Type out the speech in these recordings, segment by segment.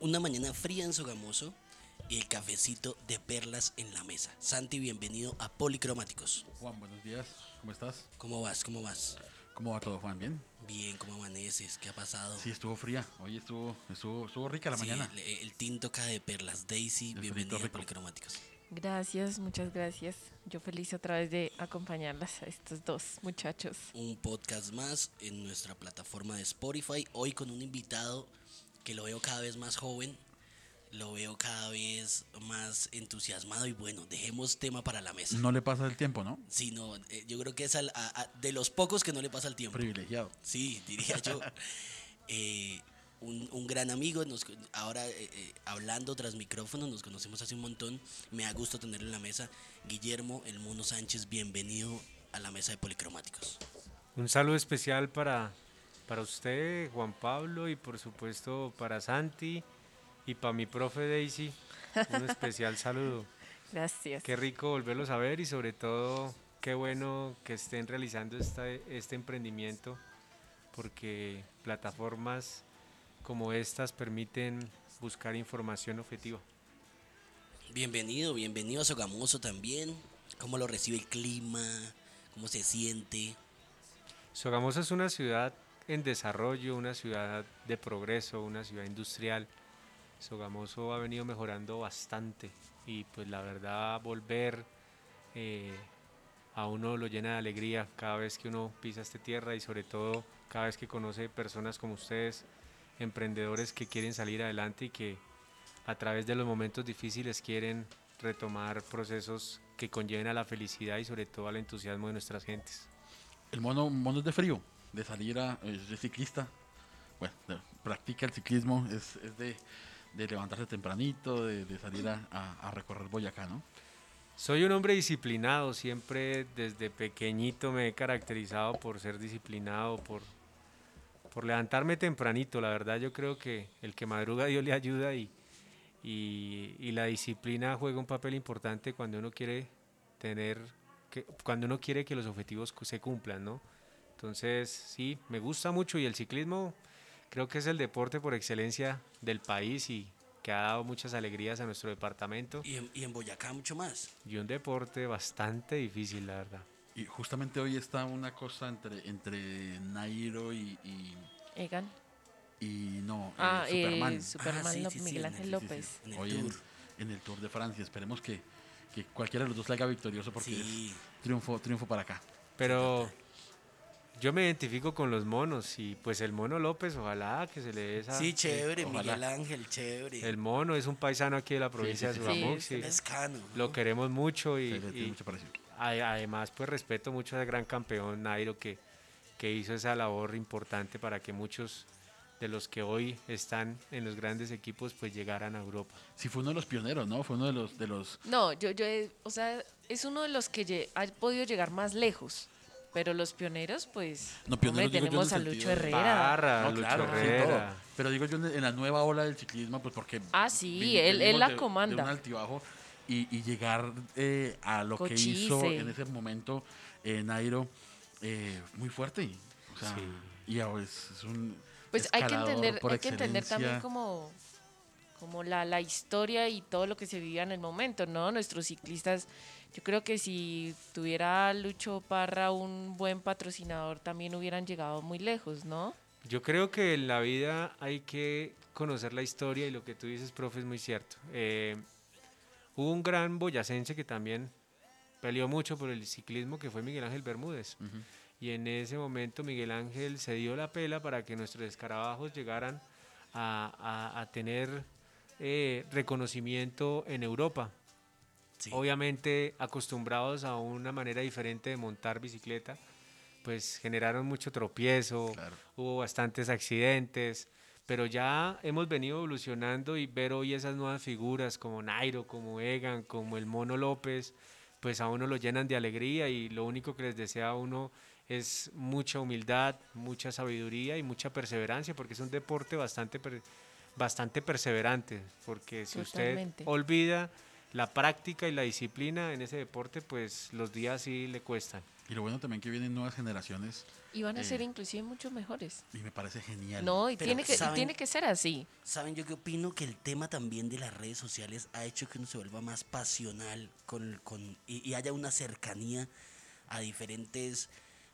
Una mañana fría en Sogamoso y el cafecito de perlas en la mesa. Santi, bienvenido a Policromáticos. Juan, buenos días. ¿Cómo estás? ¿Cómo vas? ¿Cómo vas? ¿Cómo va todo, Juan? ¿Bien? Bien, ¿cómo amaneces? ¿Qué ha pasado? Sí, estuvo fría. Hoy estuvo, estuvo, estuvo rica la Sí, mañana. el, el tinto cae de perlas. Daisy, El bienvenida a. Policromáticos. Gracias, muchas gracias. Yo feliz otra vez de acompañarlas a estos dos muchachos. Un podcast más en nuestra plataforma de Spotify. Hoy con un invitado que lo veo cada vez más joven. Lo veo cada vez más entusiasmado y bueno, dejemos tema para la mesa. No le pasa el tiempo, ¿no? Sí, no, eh, yo creo que es al- a- a- de los pocos que no le pasa el tiempo. Privilegiado. Sí, diría yo. Eh, un, un gran amigo, nos, ahora eh, eh, hablando tras micrófono, nos conocemos hace un montón. Me da gusto tenerlo en la mesa. Guillermo El Mono Sánchez, bienvenido a la mesa de Policromáticos. Un saludo especial para, para usted, Juan Pablo, y por supuesto para Santi y para mi profe Daisy. Un especial saludo. Gracias. Qué rico volverlos a ver y sobre todo qué bueno que estén realizando esta, este emprendimiento porque plataformas como estas permiten buscar información objetiva. Bienvenido, bienvenido a Sogamoso también. ¿Cómo lo recibe el clima? ¿Cómo se siente? Sogamoso es una ciudad en desarrollo, una ciudad de progreso, una ciudad industrial. Sogamoso ha venido mejorando bastante y pues la verdad volver eh, a uno lo llena de alegría cada vez que uno pisa esta tierra y sobre todo cada vez que conoce personas como ustedes, emprendedores que quieren salir adelante y que a través de los momentos difíciles quieren retomar procesos que conlleven a la felicidad y sobre todo al entusiasmo de nuestras gentes. El mono, mono es de frío, de salir a. Es ciclista. Bueno, practica el ciclismo, es, es de, de levantarse tempranito, de, de salir a, a- a recorrer Boyacá, ¿no? Soy un hombre disciplinado, siempre desde pequeñito me he caracterizado por ser disciplinado, por, por levantarme tempranito. La verdad yo creo que el que madruga Dios le ayuda y, y, y la disciplina juega un papel importante cuando uno quiere tener, que, cuando uno quiere que los objetivos se cumplan, ¿no? Entonces sí, me gusta mucho y el ciclismo creo que es el deporte por excelencia del país y que ha dado muchas alegrías a nuestro departamento Y en, y en Boyacá mucho más. y un deporte bastante difícil, la verdad. Y justamente hoy está una cosa entre, entre Nairo y. y, Egan. y no, eh, Ah, eh, Superman. Superman Ah, sí, Ló- sí, sí, Miguel Ángel López. sí. En el Hoy en, el Tour de Francia. Esperemos que, que cualquiera de los dos salga victorioso porque Sí. es triunfo, triunfo para acá. Pero yo me identifico con los monos y pues el mono López, ojalá que se le dé esa... Sí, chévere, ojalá. Miguel Ángel, chévere. El mono es un paisano aquí de la provincia sí, de sí, sí. Sogamox Sí, y Pescano. lo queremos mucho y, Se le tiene y mucho además pues respeto mucho al gran campeón Nairo que, que hizo esa labor importante para que muchos de los que hoy están en los grandes equipos pues llegaran a Europa. Sí, fue uno de los pioneros, ¿no? Fue uno de los, de los No, yo, yo, o sea, es uno de los que ha podido llegar más lejos. Pero los pioneros, pues, No, hombre, pioneros yo en tenemos a Lucho sentido Herrera. Parra, No, Lucho claro, sí, Herrera. todo. Pero digo yo en, la nueva ola del ciclismo, pues porque. Ah, sí, vi- él- él la de- comanda. De un altibajo y, y llegar eh, a lo que hizo en ese momento eh, Nairo, eh, muy fuerte. y, O sea, Sí. y ahora es, es un. Pues hay que entender, por hay que entender también como, como la, la historia y todo lo que se vivía en el momento, ¿no? Nuestros ciclistas, yo creo que si tuviera Lucho Parra un buen patrocinador, también hubieran llegado muy lejos, ¿no? Yo creo que en la vida hay que conocer la historia y lo que tú dices, profe, es muy cierto. Eh, hubo un gran boyacense que también peleó mucho por el ciclismo, que fue Miguel Ángel Bermúdez. Y en ese momento Miguel Ángel se dio la pela para que nuestros escarabajos llegaran a, a- a tener eh, reconocimiento en Europa. Sí. Obviamente acostumbrados a una manera diferente de montar bicicleta, pues generaron mucho tropiezo, Claro. hubo bastantes accidentes, pero ya hemos venido evolucionando y ver hoy esas nuevas figuras como Nairo, como Egan, como el Mono López, pues a uno lo llenan de alegría y lo único que les desea a uno es mucha humildad, mucha sabiduría y mucha perseverancia, porque es un deporte bastante, bastante perseverante, porque si Totalmente. usted olvida la práctica y la disciplina en ese deporte, pues los días sí le cuestan. Y lo bueno también que vienen nuevas generaciones Y van a Eh. ser inclusive mucho mejores. y me parece genial. No, y Pero, tiene que, ¿saben? tiene que ser así. ¿Saben yo qué opino? Que el tema también de las redes sociales ha hecho que uno se vuelva más pasional con, con, y, y haya una cercanía a diferentes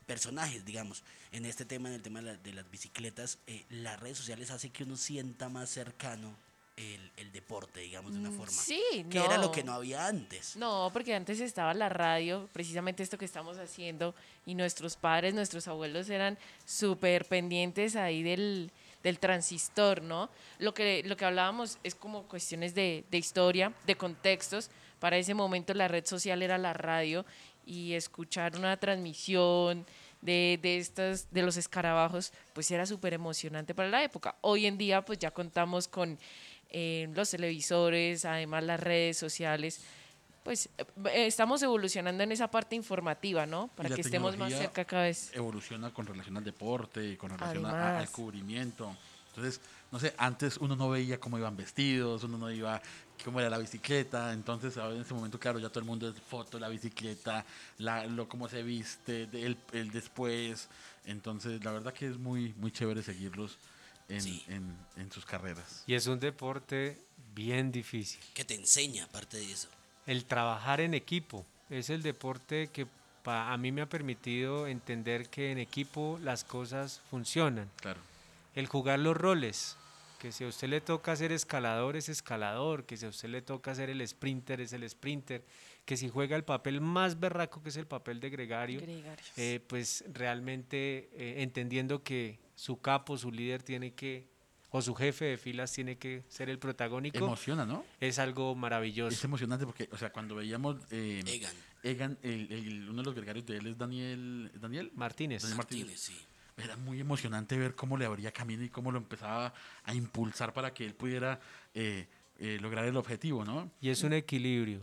personajes, digamos. En este tema, en el tema de, la- de las bicicletas, eh, las redes sociales hace que uno sienta más cercano el, el deporte, digamos, de una Mm, forma. sí, Que era lo que no había antes. No, porque antes estaba la radio, precisamente esto que estamos haciendo, y nuestros padres, nuestros abuelos eran súper pendientes ahí del, del transistor, ¿no? Lo que, lo que hablábamos es como cuestiones de, de historia, de contextos. Para ese momento la red social era la radio y escuchar una transmisión de, de, estas, de los escarabajos, pues era súper emocionante para la época. Hoy en día pues ya contamos con eh, los televisores, además las redes sociales, pues eh, estamos evolucionando en esa parte informativa, ¿no? Para que estemos más cerca cada vez. Evoluciona con relación al deporte, con relación a- al cubrimiento. Entonces, no sé, antes uno no veía cómo iban vestidos, uno no iba cómo era la bicicleta, entonces ahora en ese momento, claro, ya todo el mundo es foto la bicicleta, la, lo cómo se viste, el, el después, entonces la verdad que es muy, muy chévere seguirlos en, Sí. en, en sus carreras. Y es un deporte bien difícil. Que te enseña, aparte de eso. El trabajar en equipo es el deporte que pa- a mí me ha permitido entender que en equipo las cosas funcionan. Claro. El jugar los roles, que si a usted le toca ser escalador es escalador, que si a usted le toca ser el sprinter es el sprinter, que si juega el papel más berraco que es el papel de gregario, eh, pues realmente eh, entendiendo que su capo, su líder tiene que, o su jefe de filas tiene que ser el protagónico, Emociona, ¿no? es algo maravilloso. Es emocionante porque, o sea, cuando veíamos eh, Egan Egan, el, el- uno de los gregarios de él es Daniel, ¿Daniel? Martínez. Daniel Martínez. Martínez, sí. Era muy emocionante ver cómo le abría camino y cómo lo empezaba a impulsar para que él pudiera eh, eh, lograr el objetivo, ¿no? Y es un equilibrio,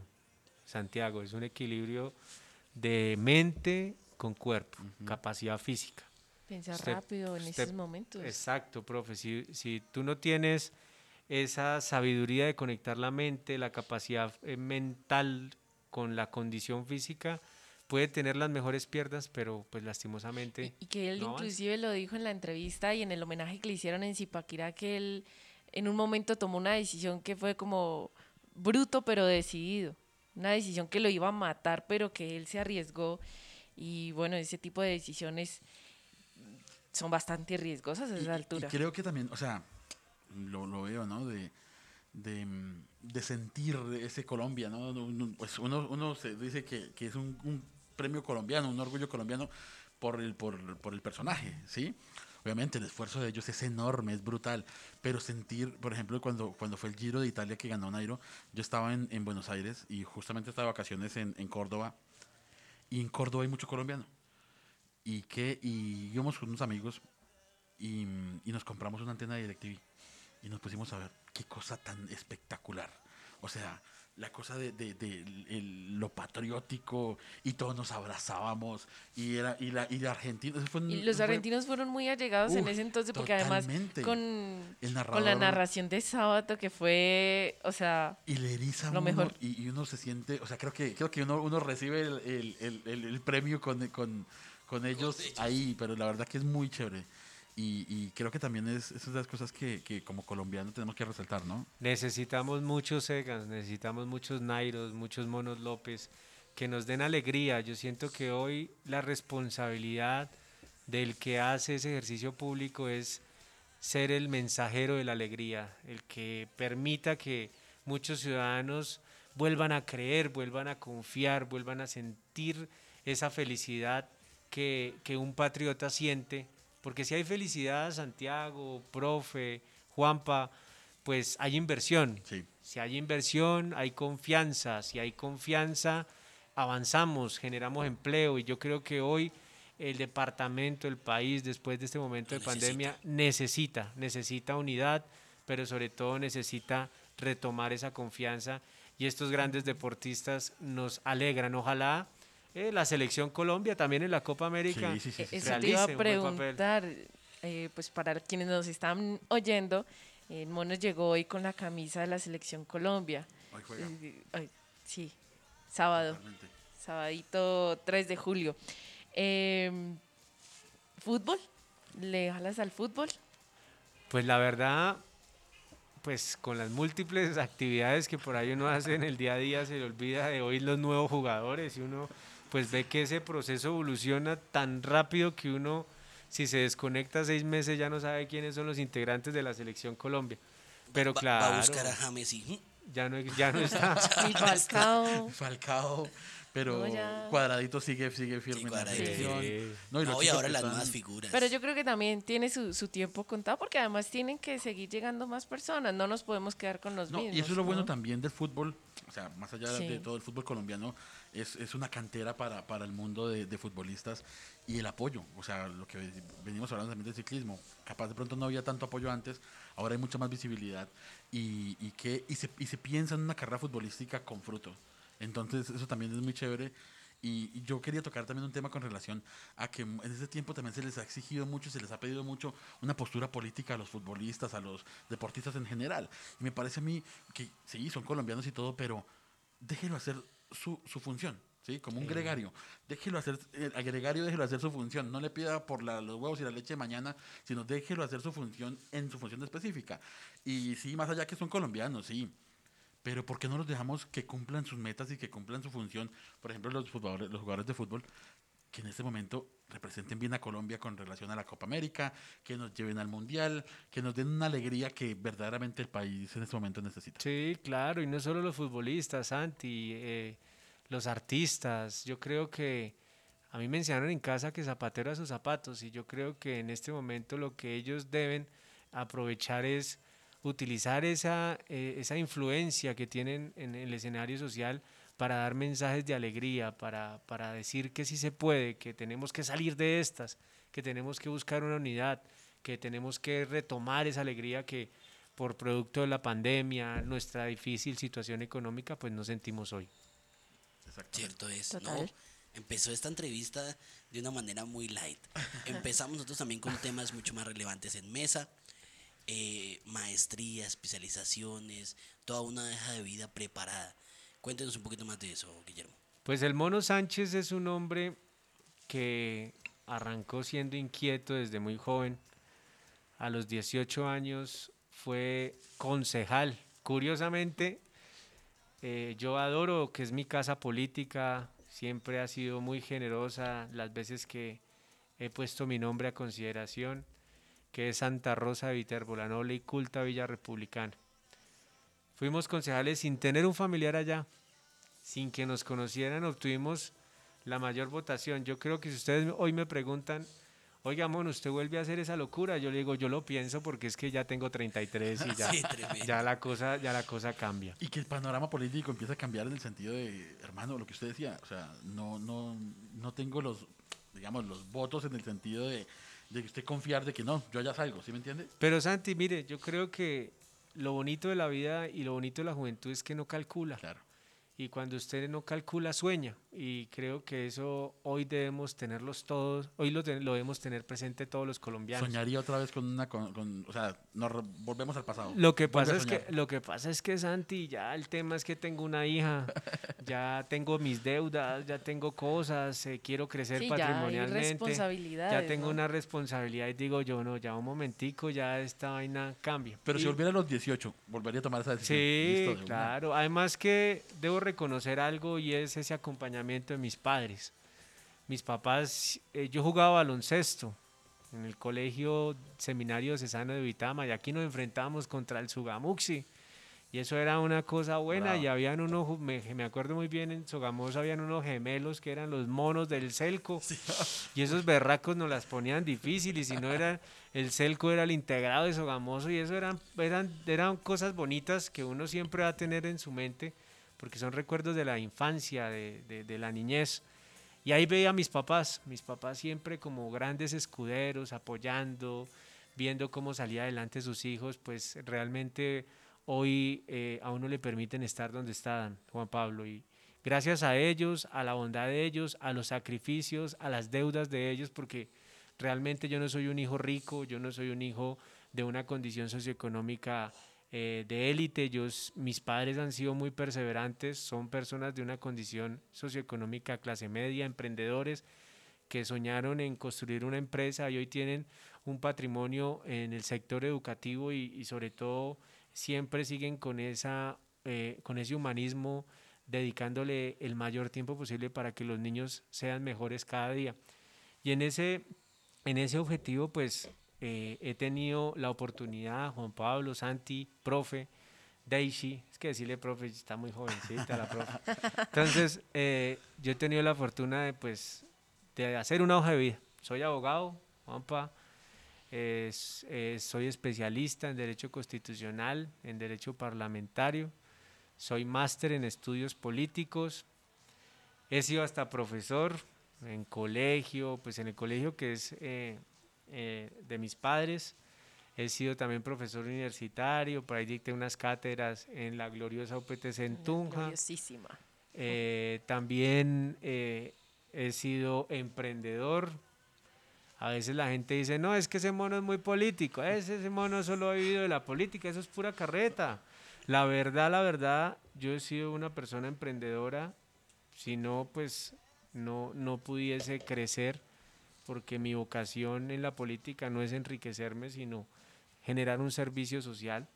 Santiago, es un equilibrio de mente con cuerpo, capacidad física. Pensar usted- rápido en usted- esos momentos. Exacto, profe. Si, si tú no tienes esa sabiduría de conectar la mente, la capacidad eh, mental con la condición física, puede tener las mejores piernas, pero pues lastimosamente... Y, y que él no avanza. inclusive lo dijo en la entrevista y en el homenaje que le hicieron en Zipaquirá, que él en un momento tomó una decisión que fue como bruto pero decidido. Una decisión que lo iba a matar, pero que él se arriesgó. Y bueno, ese tipo de decisiones son bastante riesgosas a esa y- altura. Y creo que también, o sea, lo, lo veo, ¿no? De, de, de sentir ese Colombia, ¿no? Uno- Pues uno, uno se dice que, que es un, un premio colombiano, un orgullo colombiano por el, por, por el personaje, ¿sí? Obviamente el esfuerzo de ellos es enorme, es brutal, pero sentir, por ejemplo, cuando, cuando fue el Giro de Italia que ganó Nairo, yo estaba en, en Buenos Aires y justamente estaba de vacaciones en, en Córdoba, y en Córdoba hay mucho colombiano. Y que y íbamos con unos amigos y, y nos compramos una antena de DirecTV y nos pusimos a ver qué cosa tan espectacular. O sea, la cosa de, de- de el- lo patriótico y todos nos abrazábamos y era y la y la Argentina fue Y los fue- argentinos fueron muy allegados en ese entonces porque además con, El con la narración de sábado que fue, o sea, y le eriza Lo uno mejor. Y, y uno se siente, o sea, creo que creo que uno, uno recibe el, el- el- el- el premio con, con, con ellos ellos. ahí, pero la verdad que es muy chévere. Y, creo que también es, es una de las cosas que, como colombianos tenemos que resaltar, ¿no? Necesitamos muchos Egans, necesitamos muchos Nairos, muchos Monos López que nos den alegría. Yo siento que hoy la responsabilidad del que hace ese ejercicio público es ser el mensajero de la alegría, el que permita que muchos ciudadanos vuelvan a creer, vuelvan a confiar, vuelvan a sentir esa felicidad que un patriota siente. Porque si hay felicidad, Santiago, profe, Juanpa, pues hay inversión. Sí. Si hay inversión, hay confianza. Si hay confianza, avanzamos, generamos empleo. Y yo creo que hoy el departamento, el país, después de este momento Lo de pandemia, necesita, necesita unidad, pero sobre todo necesita retomar esa confianza. Y estos grandes deportistas nos alegran. Ojalá eh, la selección Colombia también en la Copa América. Sí, sí, sí, sí. Eso te iba a preguntar, eh, pues para quienes nos están oyendo, el Mono llegó hoy con la camisa de la Selección Colombia. Hoy juega. Eh, sí, sábado, Totalmente. sabadito 3 de julio. Em, ¿Fútbol? ¿Le jalas al fútbol? Pues la verdad, pues con las múltiples actividades que por ahí uno hace en el día a día, se le olvida de oír los nuevos jugadores y uno pues ve que ese proceso evoluciona tan rápido que uno, si se desconecta seis meses, ya no sabe quiénes son los integrantes de la selección Colombia. Pero Va- claro, Va a buscar a James y... ya no, ya no está. Y Falcao. Falcao, pero No. Cuadradito sigue, sigue firme Sí, en la Cuadradito. selección. Sí. No, y los No, y ahora las están- nuevas figuras. Pero yo creo que también tiene su, su tiempo contado porque además tienen que seguir llegando más personas. No nos podemos quedar con los No, mismos. y eso es lo bueno ¿no? también del fútbol, o sea, más allá de todo el fútbol colombiano, es, es una cantera para, para el mundo de, de futbolistas y el apoyo, o sea, lo que venimos hablando también del ciclismo, capaz de pronto no había tanto apoyo antes, ahora hay mucha más visibilidad y, y que, y, se, y se piensa en una carrera futbolística con fruto. Entonces, eso también es muy chévere. Y yo quería tocar también un tema con relación a que en ese tiempo también se les ha exigido mucho, se les ha pedido mucho una postura política a los futbolistas, a los deportistas en general. Y me parece a mí que sí, son colombianos y todo, pero déjelo hacer su, su función, ¿sí? Como un gregario. Déjelo hacer, el al gregario déjelo hacer su función. No le pida por la- los huevos y la leche de mañana, sino déjelo hacer su función en su función específica. Y sí, más allá que son colombianos, sí. Pero ¿por qué no los dejamos que cumplan sus metas y que cumplan su función? Por ejemplo, los, futboladores, los jugadores de fútbol que en este momento representen bien a Colombia con relación a la Copa América, que nos lleven al Mundial, que nos den una alegría que verdaderamente el país en este momento necesita. Sí, claro, y no solo los futbolistas, Santi, eh, los artistas. Yo creo que a mí me enseñaron en casa que zapatero a sus zapatos y yo creo que en este momento lo que ellos deben aprovechar es utilizar esa, eh, esa influencia que tienen en el escenario social para dar mensajes de alegría, para, para decir que sí se puede, que tenemos que salir de estas, que tenemos que buscar una unidad, que tenemos que retomar esa alegría que por producto de la pandemia, nuestra difícil situación económica, pues nos sentimos hoy. Cierto es, Total. ¿no? Empezó esta entrevista de una manera muy light. Empezamos nosotros también con temas mucho más relevantes en mesa. eh, maestría, especializaciones, toda una deja de vida preparada. Cuéntenos un poquito más de eso, Guillermo. Pues el Mono Sánchez es un hombre que arrancó siendo inquieto desde muy joven. A los 18 años fue concejal. Curiosamente, eh, yo adoro que es mi casa política, siempre ha sido muy generosa las veces que he puesto mi nombre a consideración, que es Santa Rosa de Viterbo, la noble y culta Villa Republicana. Fuimos concejales sin tener un familiar allá, sin que nos conocieran, obtuvimos la mayor votación. Yo creo que si ustedes hoy me preguntan, oiga, mono, ¿usted vuelve a hacer esa locura? Yo le digo, yo lo pienso porque es que ya tengo 33 y ya, Sí, ya, la, cosa, ya la cosa cambia. Y que el panorama político empieza a cambiar en el sentido de, hermano, lo que usted decía, o sea, no, no, no tengo los, digamos, los votos en el sentido de, de que usted confiar de que no, yo ya salgo, ¿sí me entiende? Pero Santi, mire, yo creo que lo bonito de la vida y lo bonito de la juventud es que no calcula. Claro. Y cuando usted no calcula, sueña. Y creo que eso hoy debemos tenerlos todos, hoy lo, lo debemos tener presente todos los colombianos. Soñaría otra vez con una, con, con- o sea, nos volvemos al pasado. Lo que Vuelve pasa es que lo que pasa es que Santi, ya el tema es que tengo una hija, ya tengo mis deudas, ya tengo cosas, eh, quiero crecer Sí, ya hay patrimonialmente, responsabilidades. ya tengo ¿no? una responsabilidad y digo yo no, ya un momentico, ya esta vaina cambia. Pero si volviera a los 18, volvería a tomar esa decisión. Sí, Listo, de una. claro. Además que debo reconocer algo y es ese acompañamiento de mis padres. Mis papás, eh, yo jugaba baloncesto en el colegio seminario cesano de Vitama y aquí nos enfrentábamos contra el Sugamuxi. Y eso era una cosa buena Bravo. y habían unos, me, me acuerdo muy bien, en Sogamoso habían unos gemelos que eran los monos del Celco. Y esos berracos nos las ponían difícil y si no era el Celco era el integrado de Sogamoso y eso eran, eran, eran cosas bonitas que uno siempre va a tener en su mente porque son recuerdos de la infancia, de, de- la niñez. Y ahí veía a mis papás, mis papás siempre como grandes escuderos, apoyando, viendo cómo salía adelante sus hijos, pues realmente hoy eh, a uno le permiten estar donde están, Juan Pablo. Y gracias a ellos, a la bondad de ellos, a los sacrificios, a las deudas de ellos, porque realmente yo no soy un hijo rico, yo no soy un hijo de una condición socioeconómica eh, de élite. Yo, mis padres han sido muy perseverantes, son personas de una condición socioeconómica clase media, emprendedores, que soñaron en construir una empresa y hoy tienen un patrimonio en el sector educativo y, y sobre todo siempre siguen con, esa, eh, con ese humanismo dedicándole el mayor tiempo posible para que los niños sean mejores cada día. Y en ese, en ese objetivo, pues eh, he tenido la oportunidad, Juan Pablo, Santi, profe, Daisy, es que decirle profe, está muy jovencita la profe. Entonces, eh, yo he tenido la fortuna de, pues, de hacer una hoja de vida. Soy abogado, Juanpa, eh, soy especialista en Derecho Constitucional, en Derecho Parlamentario, soy máster en Estudios Políticos, he sido hasta profesor en colegio, pues en el colegio que es eh, de mis padres, He sido también profesor universitario, por ahí dicté unas cátedras en la gloriosa UPTC en Tunja. Gloriosísima. Eh, también eh, he sido emprendedor. A veces la gente dice, no, es que ese mono es muy político. Ese, ese mono solo ha vivido de la política, eso es pura carreta. La verdad, la verdad, yo he sido una persona emprendedora. Si no, pues no, no pudiese crecer, porque mi vocación en la política no es enriquecerme, sino generar un servicio social.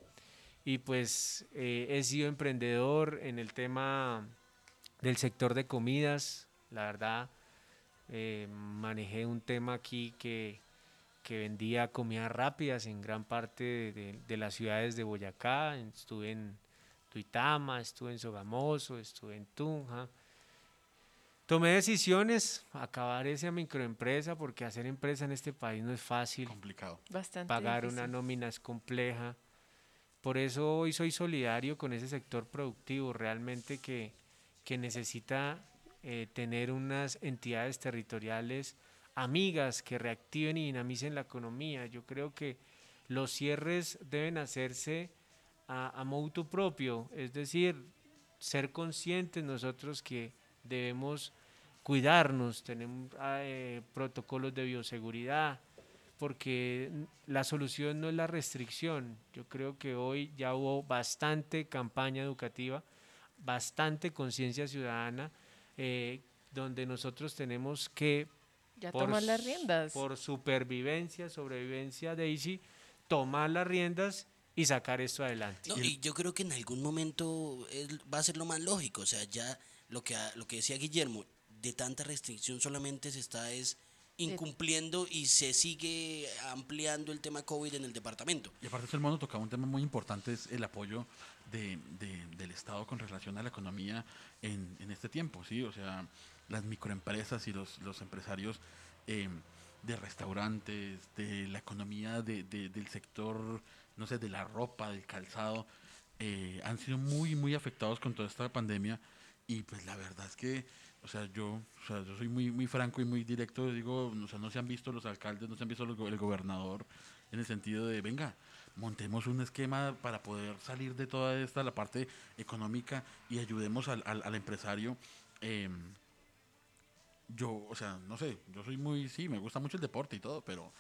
Y pues eh, he sido emprendedor en el tema del sector de comidas. La verdad, eh, manejé un tema aquí que, que, vendía comidas rápidas en gran parte de, de, las ciudades de Boyacá. Estuve en Tuitama, estuve en Sogamoso, estuve en Tunja. Tomé decisiones, acabar esa microempresa, porque hacer empresa en este país no es fácil. Complicado. Bastante Pagar difícil. una nómina es compleja. Por eso hoy soy solidario con ese sector productivo, realmente que, que necesita eh, tener unas entidades territoriales amigas que reactiven y dinamicen la economía. Yo creo que los cierres deben hacerse a, a motu propio, es decir, ser conscientes nosotros que debemos cuidarnos, tenemos eh, protocolos de bioseguridad, porque la solución no es la restricción. Yo creo que hoy ya hubo bastante campaña educativa, bastante conciencia ciudadana, eh, donde nosotros tenemos que, ya tomar las riendas. por supervivencia, sobrevivencia, Daisy, tomar las riendas y sacar esto adelante. No, y yo creo que en algún momento es, va a ser lo más lógico, o sea, ya lo que, lo que decía Guillermo, de tanta restricción solamente se está es incumpliendo y se sigue ampliando el tema COVID en el departamento. Y aparte el mono tocaba un tema muy importante, es el apoyo de, de, del Estado con relación a la economía en, en, este tiempo, ¿sí? O sea, las microempresas y los, los empresarios eh, de restaurantes, de la economía de, del sector, no sé, de la ropa, del calzado, eh, han sido muy, muy afectados con toda esta pandemia y pues la verdad es que o sea, yo, o sea, yo soy muy, muy franco y muy directo, digo, o sea, no se han visto los alcaldes, no se han visto los, el gobernador, en el sentido de, venga, montemos un esquema para poder salir de toda esta, la parte económica, y ayudemos al, al, al empresario. Eh, yo, o sea, no sé, yo soy muy, sí, me gusta mucho el deporte y todo, pero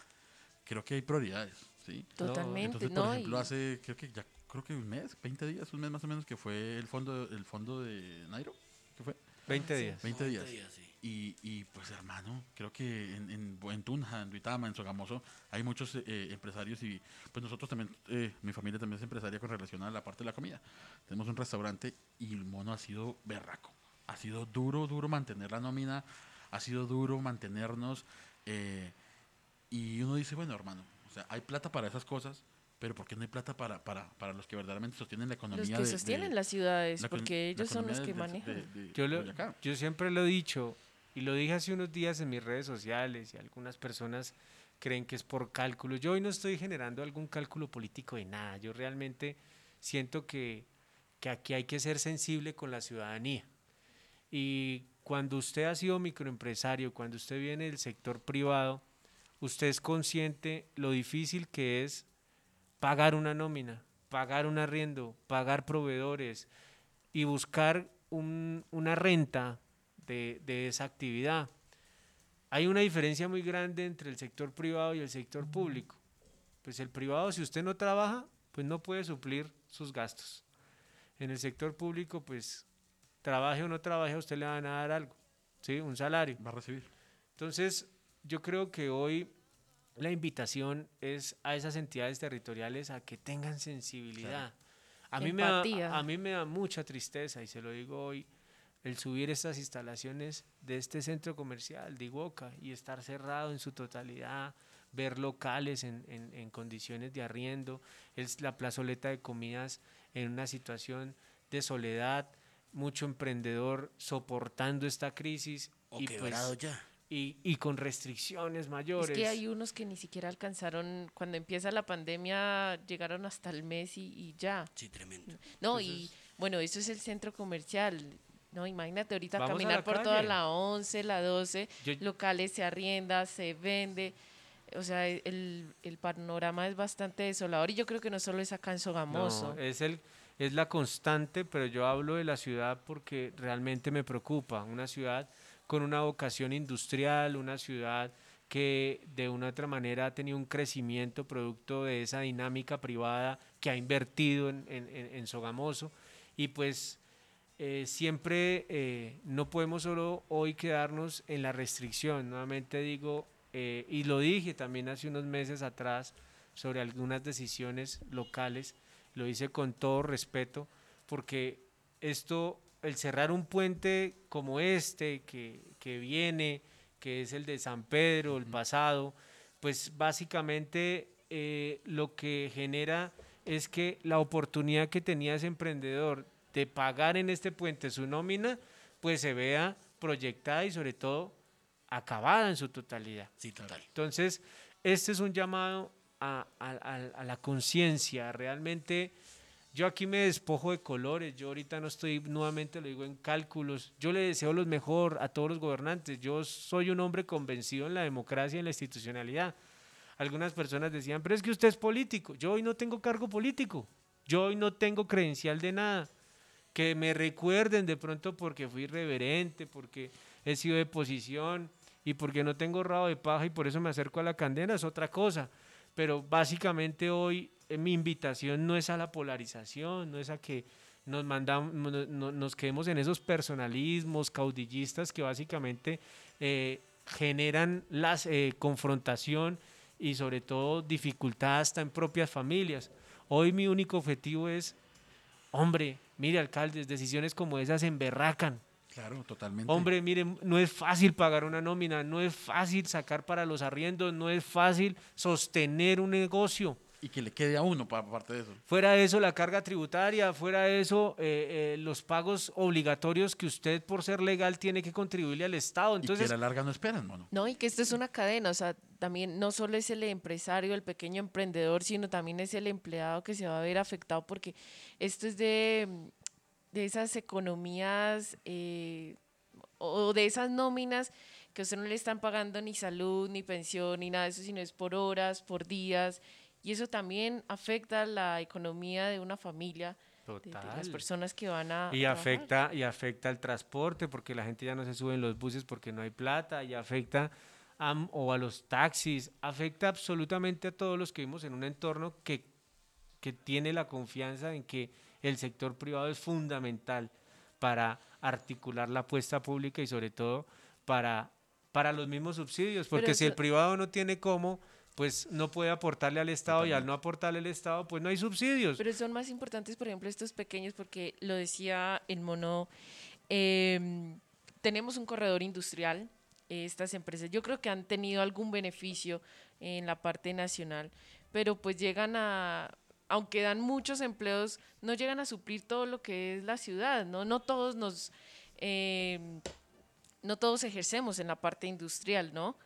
creo que hay prioridades, ¿sí? Totalmente, Entonces, por ¿no? ejemplo, Y- hace, creo que ya, creo que un mes, 20 días, un mes más o menos, que fue el fondo, el fondo de Nairo, ¿qué fue? 20 días. 20 días. sí. Y, y pues hermano, creo que en, en, en Tunja, en Duitama, en Sogamoso, hay muchos eh, empresarios y pues nosotros también, eh, mi familia también es empresaria con relación a la parte de la comida. Tenemos un restaurante y el mono ha sido berraco. Ha sido duro, duro mantener la nómina, ha sido duro mantenernos. eh, y uno dice, bueno hermano, o sea, hay plata para esas cosas, pero ¿por qué no hay plata para, para, para los que verdaderamente sostienen la economía? Los que de- de- sostienen las ciudades, la porque ellos son los que de- manejan. de- de Yo, lo- yo siempre lo he dicho y lo dije hace unos días en mis redes sociales y algunas personas creen que es por cálculo. Yo hoy no estoy generando algún cálculo político de nada. Yo realmente siento que, que aquí hay que ser sensible con la ciudadanía. Y cuando usted ha sido microempresario, cuando usted viene del sector privado, usted es consciente lo difícil que es pagar una nómina, pagar un arriendo, pagar proveedores y buscar un- una renta de, de esa actividad. Hay una diferencia muy grande entre el sector privado y el sector público. Pues el privado, si usted no trabaja, pues no puede suplir sus gastos. En el sector público, pues trabaje o no trabaje, a usted le van a dar algo, ¿sí? Un salario. Va a recibir. Entonces, yo creo que hoy la invitación es a esas entidades territoriales a que tengan sensibilidad. A mí, me da, a mí me da mucha tristeza, y se lo digo hoy, el subir estas instalaciones de este centro comercial de Iguoca y estar cerrado en su totalidad, ver locales en, en- en condiciones de arriendo, es la plazoleta de comidas en una situación de soledad, mucho emprendedor soportando esta crisis O y, pues, ya. Y, y con restricciones mayores. Es que hay unos que ni siquiera alcanzaron, cuando empieza la pandemia, llegaron hasta el mes y, y ya. Sí, tremendo. No, y bueno, eso es el centro comercial. No, imagínate ahorita caminar por toda calle. la 11, la 12, Yo- locales se arrienda, se vende. O sea, el, el panorama es bastante desolador y yo creo que no solo es acá en Sogamoso. No, es, el, es la constante, pero yo hablo de la ciudad porque realmente me preocupa. Una ciudad con una vocación industrial, una ciudad que de una u otra manera ha tenido un crecimiento producto de esa dinámica privada que ha invertido en, en- en- Sogamoso. Y pues eh, siempre eh, no podemos solo hoy quedarnos en la restricción. Nuevamente digo, eh, y lo dije también hace unos meses atrás sobre algunas decisiones locales, lo hice con todo respeto, porque esto, el cerrar un puente como este que, que viene, que es el de San Pedro, el pasado, pues básicamente eh, lo que genera es que la oportunidad que tenía ese emprendedor de pagar en este puente su nómina, pues se vea proyectada y sobre todo acabada en su totalidad. Sí, total. Entonces, este es un llamado a, a- a- a la conciencia. Realmente, yo aquí me despojo de colores. Yo ahorita no estoy, nuevamente lo digo, en cálculos. Yo le deseo lo mejor a todos los gobernantes. Yo soy un hombre convencido en la democracia y en la institucionalidad. Algunas personas decían, pero es que usted es político. Yo hoy no tengo cargo político. Yo hoy no tengo credencial de nada. Que me recuerden de pronto porque fui irreverente, porque he sido de posición y porque no tengo rabo de paja y por eso me acerco a la candela es otra cosa. Pero básicamente hoy mi invitación no es a la polarización, no es a que nos, mandamos, no- no- nos quedemos en esos personalismos caudillistas que básicamente eh, generan la confrontación y sobre todo dificultad hasta en propias familias. Hoy mi único objetivo es, hombre, mire alcaldes, decisiones como esas emberracan. Claro, totalmente. Hombre, miren, no es fácil pagar una nómina, no es fácil sacar para los arriendos, no es fácil sostener un negocio. Y que le quede a uno, pa- aparte de eso. Fuera de eso, la carga tributaria, fuera de eso, eh, eh, los pagos obligatorios que usted por ser legal tiene que contribuirle al Estado. y que Entonces, a la larga no esperan, mono. No, y que esto es una cadena, o sea, también no solo es el empresario, el pequeño emprendedor, sino también es el empleado que se va a ver afectado porque esto es de, de esas economías eh, o de esas nóminas que a usted no le están pagando ni salud, ni pensión, ni nada de eso, sino es por horas, por días, y eso también afecta la economía de una familia, de- de, las Total. personas que van a... y trabajar. afecta, y afecta al transporte, porque la gente ya no se sube en los buses porque no hay plata, y afecta a, o a los taxis, afecta absolutamente a todos los que vivimos en un entorno que, que tiene la confianza en que el sector privado es fundamental para articular la apuesta pública y sobre todo para, para los mismos subsidios, porque Pero si el eso- privado no tiene cómo, pues no puede aportarle al Estado y al no aportarle al Estado, pues no hay subsidios. Pero son más importantes, por ejemplo, estos pequeños, porque lo decía el mono, em, tenemos un corredor industrial, eh, estas empresas, yo creo que han tenido algún beneficio en la parte nacional, pero pues llegan a, aunque dan muchos empleos, no llegan a suplir todo lo que es la ciudad, ¿no? No todos nos, em, no todos ejercemos en la parte industrial, ¿no?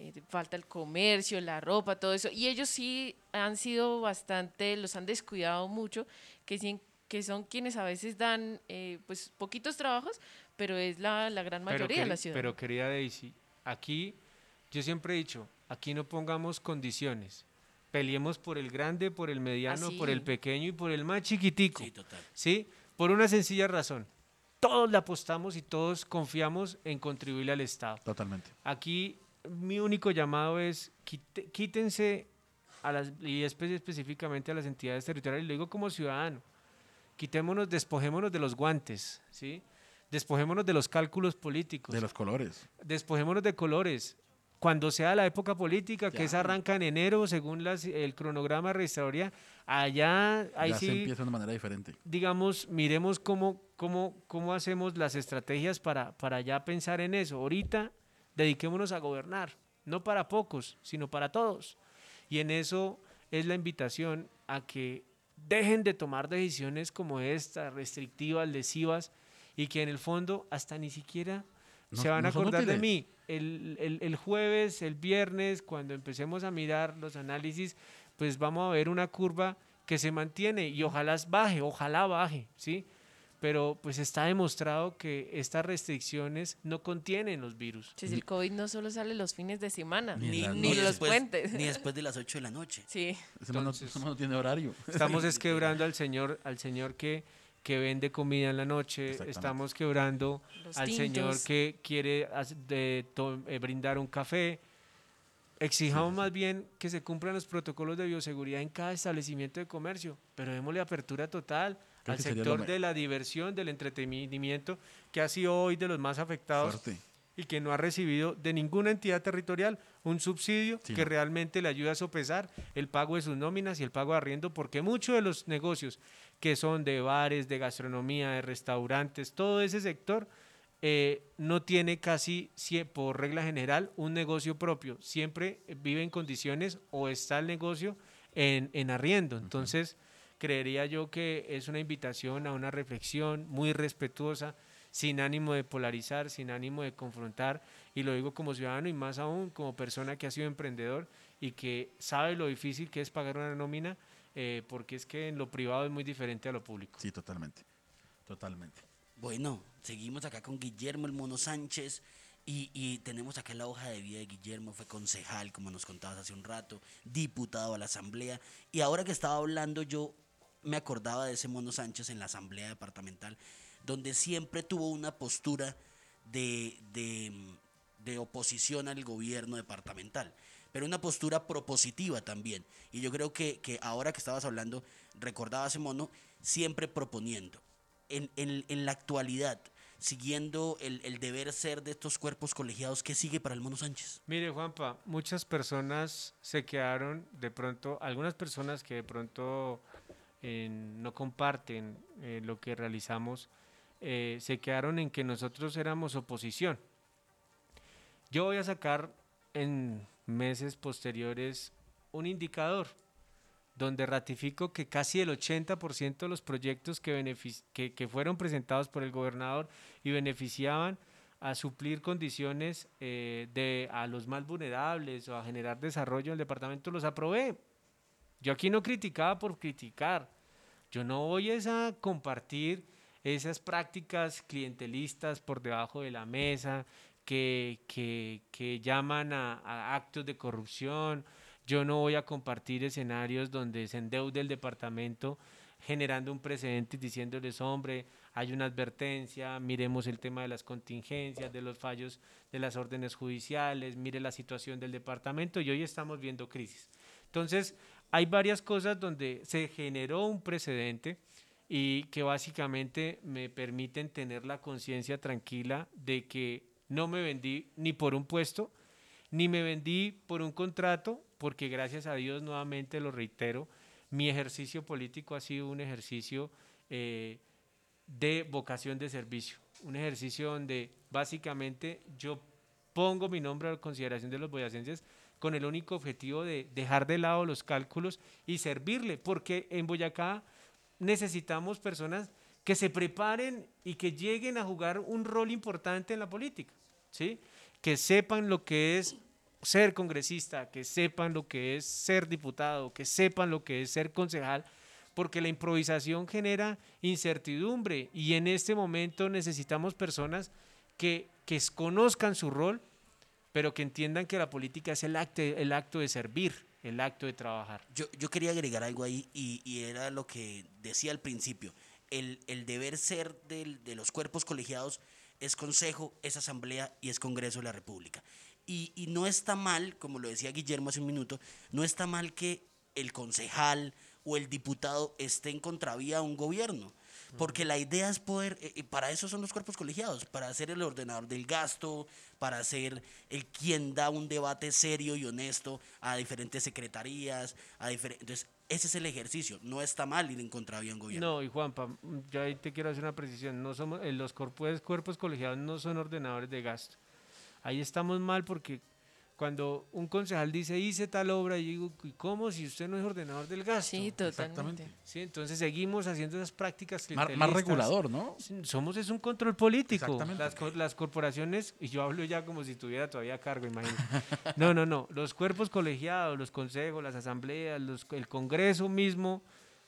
Eh, falta el comercio, la ropa, todo eso. Y ellos sí han sido bastante, los han descuidado mucho, que, sí- que son quienes a veces dan eh, pues poquitos trabajos, pero es la, la gran Pero mayoría de la ciudad. Pero querida Daisy, aquí yo siempre he dicho, aquí no pongamos condiciones. Peleemos por el grande, por el mediano, por el pequeño y por el más chiquitico. Sí, total. ¿sí? Por una sencilla razón. Todos le apostamos y todos confiamos en contribuirle al Estado. Totalmente. Aquí mi único llamado es quite- quítense a las y espe- específicamente a las entidades territoriales, lo digo como ciudadano. Quitémonos, despojémonos de los guantes, ¿sí? Despojémonos de los cálculos políticos. De los colores. Despojémonos de colores. Cuando sea la época política, que esa arranca en enero, según las- el cronograma de registraduría, allá, ahí ya se sí, empieza de una manera diferente. digamos, miremos cómo, cómo, cómo hacemos las estrategias para, para ya pensar en eso. Ahorita dediquémonos a gobernar, no para pocos, sino para todos. Y en eso es la invitación a que dejen de tomar decisiones como esta, restrictivas, lesivas, y que en el fondo hasta ni siquiera No- se van a no acordar de mí. El, el- el jueves, el viernes, cuando empecemos a mirar los análisis, pues vamos a ver una curva que se mantiene y ojalá baje, ojalá baje, ¿sí? Pero pues está demostrado que estas restricciones no contienen los virus. Si el COVID no solo sale los fines de semana, Ni ni, los después, puentes. Ni después de las 8 de la noche. Sí, no- Entonces- no tiene horario. Estamos es quebrando al señor, al señor que, que vende comida en la noche, estamos quebrando Los al señor que quiere hac- de to- eh, brindar un café. Exijamos más bien que se cumplan los protocolos de bioseguridad en cada establecimiento de comercio, pero démosle apertura total Creo al sector de la diversión, del entretenimiento, que ha sido hoy de los más afectados Fuerte. y que no ha recibido de ninguna entidad territorial un subsidio Sí, que realmente le ayude a sopesar el pago de sus nóminas y el pago de arriendo, porque muchos de los negocios que son de bares, de gastronomía, de restaurantes, todo ese sector eh, no tiene casi, por regla general, un negocio propio. Siempre vive en condiciones o está el negocio en, en arriendo. Entonces, creería yo que es una invitación a una reflexión muy respetuosa, sin ánimo de polarizar, sin ánimo de confrontar, y lo digo como ciudadano y más aún como persona que ha sido emprendedor y que sabe lo difícil que es pagar una nómina, eh, porque es que en lo privado es muy diferente a lo público. Sí, totalmente. Totalmente. Bueno, seguimos acá con Guillermo el Mono Sánchez y, y tenemos acá la hoja de vida de Guillermo, fue concejal, como nos contabas hace un rato, diputado a la asamblea y ahora que estaba hablando yo me acordaba de ese Mono Sánchez en la asamblea departamental, donde siempre tuvo una postura de, de, de oposición al gobierno departamental, pero una postura propositiva también. Y yo creo que, que ahora que estabas hablando, recordaba a ese mono, siempre proponiendo. En, en- en la actualidad, siguiendo el, el deber ser de estos cuerpos colegiados, ¿qué sigue para el mono Sánchez? Mire, Juanpa, muchas personas se quedaron de pronto, algunas personas que de pronto no comparten eh, lo que realizamos, eh, se quedaron en que nosotros éramos oposición. Yo voy a sacar en meses posteriores un indicador donde ratifico que casi el 80% de los proyectos que fueron presentados por el gobernador y beneficiaban a suplir condiciones eh, de, a los más vulnerables o a generar desarrollo en el departamento, los aprobé. Yo aquí no criticaba por criticar. Yo no voy a compartir esas prácticas clientelistas por debajo de la mesa que, que, llaman a, a actos de corrupción. Yo no voy a compartir escenarios donde se endeude el departamento generando un precedente y diciéndoles, hombre, hay una advertencia, miremos el tema de las contingencias, de los fallos de las órdenes judiciales, mire la situación del departamento y hoy estamos viendo crisis. Entonces, hay varias cosas donde se generó un precedente y que básicamente me permiten tener la conciencia tranquila de que no me vendí ni por un puesto, ni me vendí por un contrato, porque gracias a Dios, nuevamente lo reitero, mi ejercicio político ha sido un ejercicio eh, de vocación de servicio, un ejercicio donde básicamente yo pongo mi nombre a la consideración de los boyacenses con el único objetivo de dejar de lado los cálculos y servirle, porque en Boyacá necesitamos personas que se preparen y que lleguen a jugar un rol importante en la política, ¿sí? Que sepan lo que es ser congresista, que sepan lo que es ser diputado, que sepan lo que es ser concejal, porque la improvisación genera incertidumbre y en este momento necesitamos personas que, que conozcan su rol, pero que entiendan que la política es el acto, el acto de servir, el acto de trabajar. Yo, yo quería agregar algo ahí y, y era lo que decía al principio. El, el deber ser del- de los cuerpos colegiados es consejo, es asamblea y es congreso de la República. Y, y no está mal, como lo decía Guillermo hace un minuto, no está mal que el concejal o el diputado esté en contravía a un gobierno. Porque la idea es poder, eh, y para eso son los cuerpos colegiados, para ser el ordenador del gasto, para ser el quien da un debate serio y honesto a diferentes secretarías, a diferentes... Entonces, ese es el ejercicio. No está mal ir en contra de un gobierno. No, y Juanpa, yo ahí te quiero hacer una precisión. No somos, eh, los cuerpos, cuerpos colegiados no son ordenadores de gasto. Ahí estamos mal porque cuando un concejal dice hice tal obra, y digo, ¿y cómo si usted no es ordenador del gasto? Sí, totalmente. Sí, entonces seguimos haciendo esas prácticas Más, más regulador, ¿no? Somos es un control político. Exactamente. Las, co- las corporaciones, y yo hablo ya como si tuviera todavía cargo, imagínate. No, no, no. Los cuerpos colegiados, los consejos, las asambleas, los- el Congreso mismo.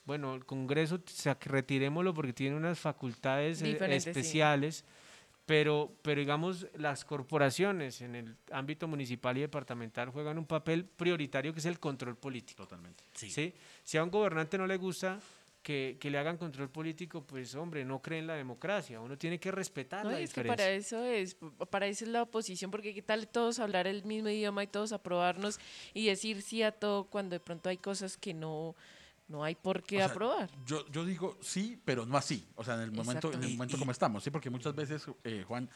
Bueno, el Congreso, retirémoslo porque tiene unas facultades eh, sí. Pero, pero digamos, las corporaciones en el ámbito municipal y departamental juegan un papel prioritario que es el control político. Totalmente. Sí. ¿sí? Si a un gobernante no le gusta que, que le hagan control político, pues hombre, no cree en la democracia. Uno tiene que respetar No, la es que diferencia. para eso es, para eso es la oposición, porque qué tal todos hablar el mismo idioma y todos aprobarnos y decir sí a todo cuando de pronto hay cosas que no, no hay por qué O sea, aprobar. Yo, yo digo sí, pero no así. O sea, en el momento, en el momento Y- como estamos, ¿sí? Porque muchas veces, eh, Juan,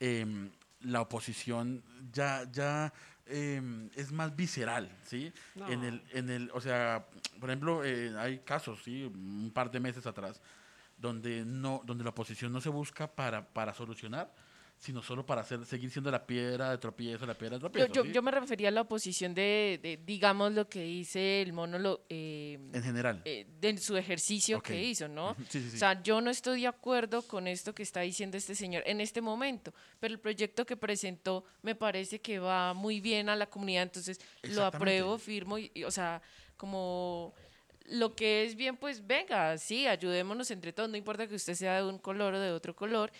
em, la oposición ya, ya em, es más visceral, ¿sí? En el, en el, o sea, por ejemplo, eh, hay casos, ¿sí? Un par de meses atrás, donde no, donde la oposición no se busca para, para solucionar, sino solo para hacer, seguir siendo la piedra de tropiezo, la piedra de Yo, tropiezo. yo, ¿sí? yo me refería a la oposición de, de, digamos, lo que dice el mono lo, eh, en general. eh, de su ejercicio que hizo, ¿no? Sí, sí. O sea, yo no estoy de acuerdo con esto que está diciendo este señor en este momento, pero el proyecto que presentó me parece que va muy bien a la comunidad, entonces lo apruebo, firmo, y, y, o sea, como lo que es bien, pues venga, sí, ayudémonos entre todos, no importa que usted sea de un color o de otro color,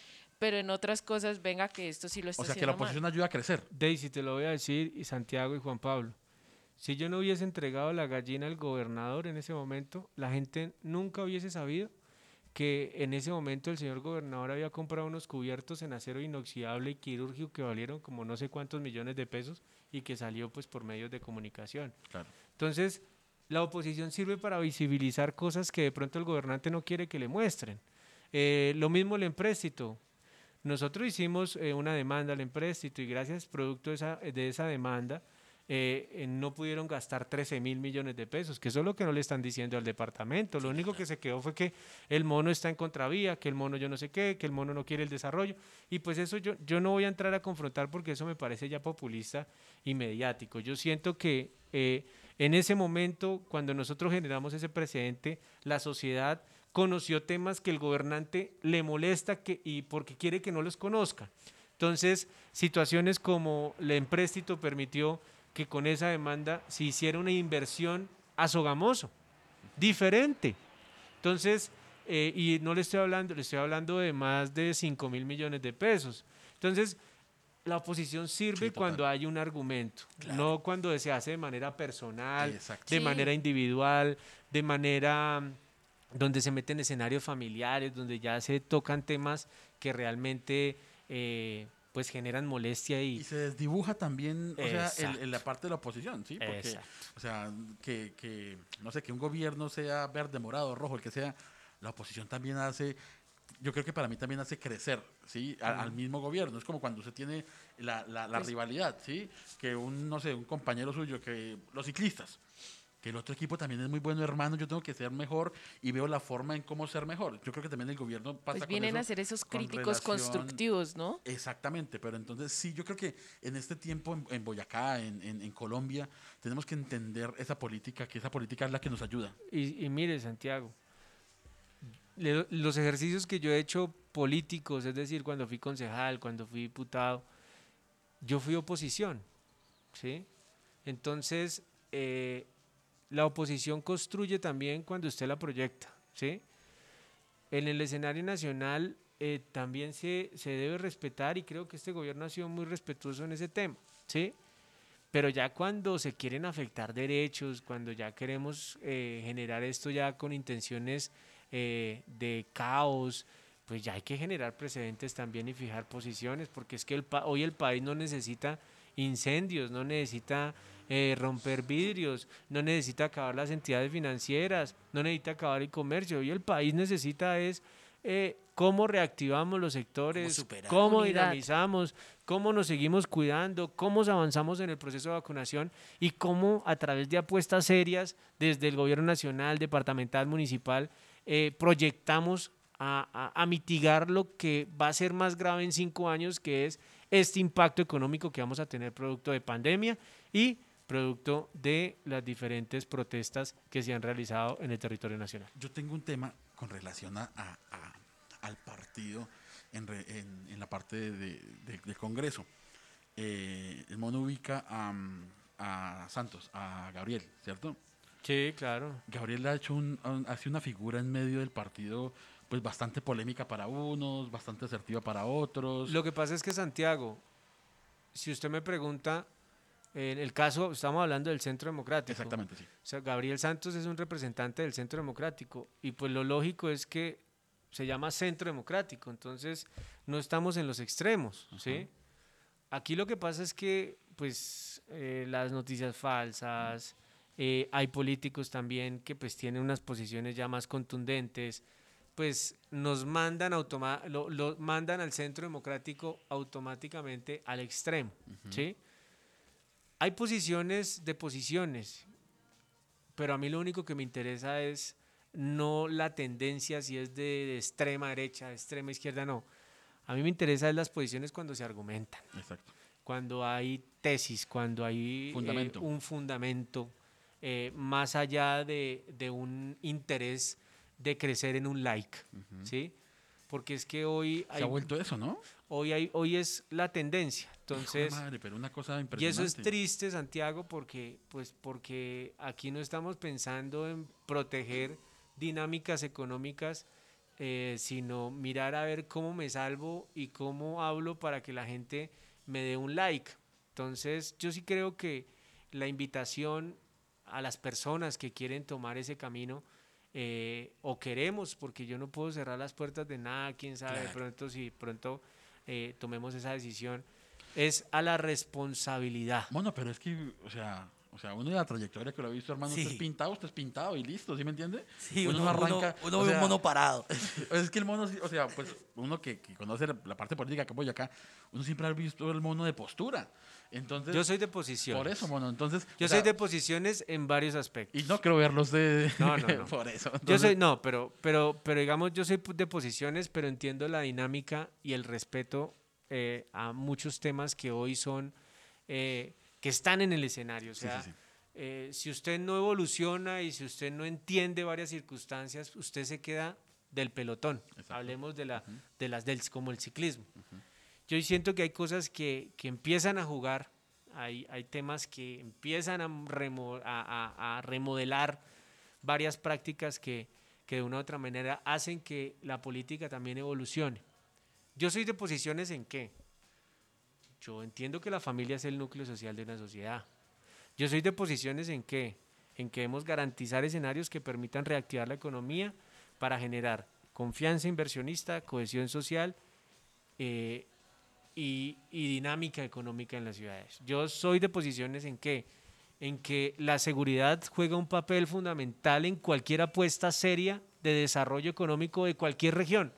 pero en otras cosas, venga, que esto sí lo está o sea, que la mal. oposición ayuda a crecer. Daisy, te lo voy a decir, y Santiago y Juan Pablo. Si yo no hubiese entregado la gallina al gobernador en ese momento, la gente nunca hubiese sabido que en ese momento el señor gobernador había comprado unos cubiertos en acero inoxidable y quirúrgico que valieron como no sé cuántos millones de pesos y que salió pues por medios de comunicación. Claro. Entonces, la oposición sirve para visibilizar cosas que de pronto el gobernante no quiere que le muestren. Eh, lo mismo el empréstito. Nosotros hicimos eh, una demanda al empréstito y gracias producto de esa, de esa demanda eh, eh, no pudieron gastar 13 mil millones de pesos, que eso es lo que no le están diciendo al departamento. Lo único que se quedó fue que el mono está en contravía, que el mono yo no sé qué, que el mono no quiere el desarrollo. Y pues eso yo, yo no voy a entrar a confrontar porque eso me parece ya populista y mediático. Yo siento que en ese momento, cuando nosotros generamos ese precedente, la sociedad conoció temas que el gobernante le molesta que, y porque quiere que no los conozca. Entonces, situaciones como el empréstito permitió que con esa demanda se hiciera una inversión a Sogamoso, diferente. Entonces, eh, y no le estoy hablando, le estoy hablando de más de 5 mil millones de pesos. Entonces, la oposición sirve Sí, cuando hay un argumento, no cuando se hace de manera personal, de Sí. manera individual, de manera donde se meten escenarios familiares, donde ya se tocan temas que realmente eh, pues generan molestia Y y... se desdibuja también, o sea, el- en la parte de la oposición, ¿sí? Porque, Exacto. o sea, que, que, no sé, que un gobierno sea verde, morado, rojo, el que sea, la oposición también hace, yo creo que para mí también hace crecer, ¿sí? Al mismo gobierno. Es como cuando usted tiene la, la, la Pues- rivalidad, ¿sí? Que un, no sé, un compañero suyo, que los ciclistas, que el otro equipo también es muy bueno, hermano, yo tengo que ser mejor y veo la forma en cómo ser mejor. Yo creo que también el gobierno pasa Pues con vienen eso, a ser esos con críticos relación- constructivos, ¿no? Exactamente, pero entonces sí, yo creo que en este tiempo en, en Boyacá, en, en- en Colombia, tenemos que entender esa política, que esa política es la que nos ayuda. Y, y mire, Santiago, le- los ejercicios que yo he hecho políticos, es decir, cuando fui concejal, cuando fui diputado, yo fui oposición, ¿sí? Entonces, eh, la oposición construye también cuando usted la proyecta, ¿sí? En el escenario nacional eh, también se, se debe respetar y creo que este gobierno ha sido muy respetuoso en ese tema, ¿sí? Pero ya cuando se quieren afectar derechos, cuando ya queremos eh, generar esto ya con intenciones eh, de caos, pues ya hay que generar precedentes también y fijar posiciones, porque es que el hoy el país no necesita incendios, no necesita eh, romper vidrios, no necesita acabar las entidades financieras, no necesita acabar el comercio. Hoy el país necesita es eh, cómo reactivamos los sectores, cómo Unidad. dinamizamos, cómo nos seguimos cuidando, cómo avanzamos en el proceso de vacunación y cómo a través de apuestas serias desde el gobierno nacional, departamental, municipal, eh, proyectamos a, a- a mitigar lo que va a ser más grave en cinco años, que es este impacto económico que vamos a tener producto de pandemia y producto de las diferentes protestas que se han realizado en el territorio nacional. Yo tengo un tema con relación a, a- a- al partido en, re- en- en la parte de, de- del Congreso. Eh, el mono ubica a, a Santos, a Gabriel, ¿cierto? Sí, claro. Gabriel ha hecho un, un- hace una figura en medio del partido, pues bastante polémica para unos, bastante asertiva para otros. Lo que pasa es que Santiago, si usted me pregunta, en el caso, estamos hablando del Centro Democrático. Exactamente, sí. O sea, Gabriel Santos es un representante del Centro Democrático y pues lo lógico es que se llama Centro Democrático, entonces no estamos en los extremos, ¿sí? Aquí lo que pasa es que pues eh, las noticias falsas, eh, hay políticos también que pues tienen unas posiciones ya más contundentes, pues nos mandan automa lo, lo mandan al Centro Democrático automáticamente al extremo, ¿sí? Hay posiciones de posiciones pero a mí lo único que me interesa es no la tendencia si es de, extrema derecha, de extrema izquierda, no. A mí me interesa es las posiciones cuando se argumentan, Exacto. cuando hay tesis, cuando hay eh, un fundamento, eh, más allá de, de un interés de crecer en un like, ¿sí? Porque es que hoy Se hay, ha vuelto eso, ¿no? hoy hay, hoy es la tendencia. De Entonces, madre, pero una cosa y impresionante. eso es triste, Santiago, porque, pues, porque aquí no estamos pensando en proteger dinámicas económicas, eh, sino mirar a ver cómo me salvo y cómo hablo para que la gente me dé un like. Entonces, yo sí creo que la invitación a las personas que quieren tomar ese camino, eh, o queremos, porque yo no puedo cerrar las puertas de nada, quién sabe, de pronto si pronto eh, tomemos esa decisión, es a la responsabilidad. Bueno, pero es que, o sea, o sea, uno de la trayectoria que lo ha visto, hermano, usted Sí. es pintado, usted es pintado y listo, ¿sí me entiende? Sí, uno, uno, no arranca. uno- uno o ve sea, un mono parado. Es que el mono, o sea, pues uno que, que conoce la, parte política que apoya acá, uno siempre ha visto el mono de postura. Entonces, Yo soy de posición. por eso, mono. Entonces, Yo soy sea, de posiciones en varios aspectos. Y no quiero verlos de. No, no, no. por eso. Yo Entonces, soy, no, pero, pero, pero digamos, yo soy de posiciones, pero entiendo la dinámica y el respeto eh, a muchos temas que hoy son, eh, que están en el escenario. O Sí, sí, sea, sí. eh, si usted no evoluciona y si usted no entiende varias circunstancias, usted se queda del pelotón. Exacto. Hablemos de, la, de las del, como el ciclismo. Yo siento que hay cosas que, que empiezan a jugar, hay, hay temas que empiezan a, remo- a- a- a remodelar varias prácticas que, que de una u otra manera hacen que la política también evolucione. Yo soy de posiciones en qué? Yo entiendo que la familia es el núcleo social de una sociedad. Yo soy de posiciones en qué? En que debemos garantizar escenarios que permitan reactivar la economía para generar confianza inversionista, cohesión social eh, y dinámica económica en las ciudades. Yo soy de posiciones en que, en que la seguridad juega un papel fundamental en cualquier apuesta seria de desarrollo económico de cualquier región.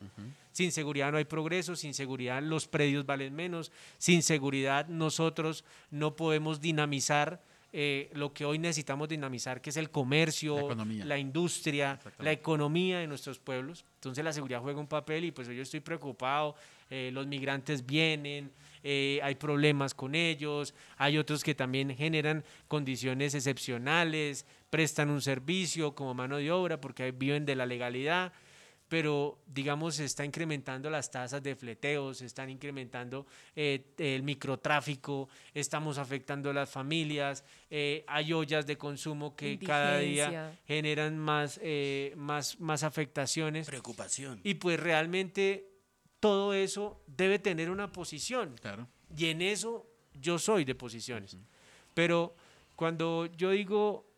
Sin seguridad no hay progreso, sin seguridad los predios valen menos, sin seguridad nosotros no podemos dinamizar eh, lo que hoy necesitamos dinamizar, que es el comercio, La industria, la economía de nuestros pueblos. Entonces la seguridad juega un papel y pues yo estoy preocupado, eh, los migrantes vienen, eh, hay problemas con ellos, hay otros que también generan condiciones excepcionales, prestan un servicio como mano de obra porque viven de la legalidad pero digamos se está incrementando las tasas de fleteo, se están incrementando eh, el microtráfico, estamos afectando a las familias, eh, hay ollas de consumo que cada día generan más, eh, más, más afectaciones Preocupación. y pues realmente todo eso debe tener una posición Claro. y en eso yo soy de posiciones. Pero cuando yo digo,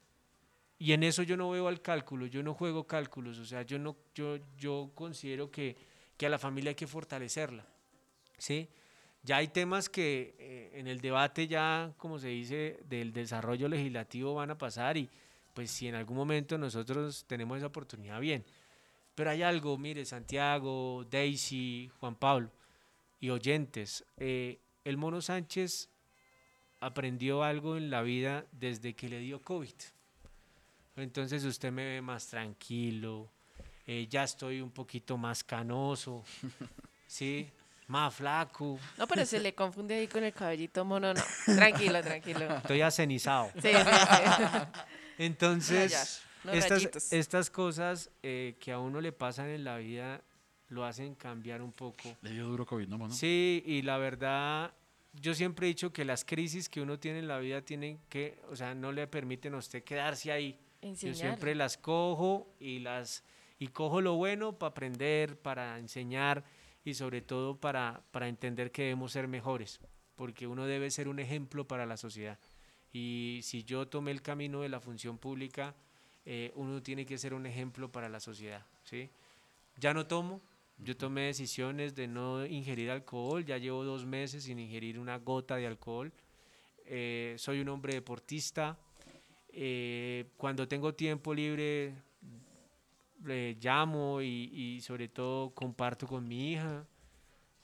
y en eso yo no veo al cálculo, yo no juego cálculos, o sea, yo, no, yo, yo considero que, que a la familia hay que fortalecerla. ¿sí? Ya hay temas que eh, en el debate ya, como se dice, del desarrollo legislativo van a pasar y pues si en algún momento nosotros tenemos esa oportunidad, bien. Pero hay algo, mire, Santiago, Daisy, Juan Pablo y oyentes. eh, el Mono Sánchez aprendió algo en la vida desde que le dio COVID. Entonces usted me ve más tranquilo, eh, ya estoy un poquito más canoso, ¿sí? Más flaco, No, pero se le confunde ahí con el cabellito mono, no. Tranquilo, tranquilo. estoy acenizado. Sí, sí, sí. Entonces, estas cosas eh, que a uno le pasan en la vida lo hacen cambiar un poco. Le dio duro COVID, ¿no, mono? Sí, y la verdad, yo siempre he dicho que las crisis que uno tiene en la vida tienen que, o sea, no le permiten a usted quedarse ahí. Yo siempre las cojo y las y cojo lo bueno para aprender, para enseñar y sobre todo para, para entender que debemos ser mejores, porque uno debe ser un ejemplo para la sociedad. Y si yo tomé el camino de la función pública, eh, uno tiene que ser un ejemplo para la sociedad. ¿sí? Ya no tomo, yo tomé decisiones de no ingerir alcohol, ya llevo dos meses sin ingerir una gota de alcohol. Eh, soy un hombre deportista, eh, cuando tengo tiempo libre le llamo y, sobre todo comparto con mi hija.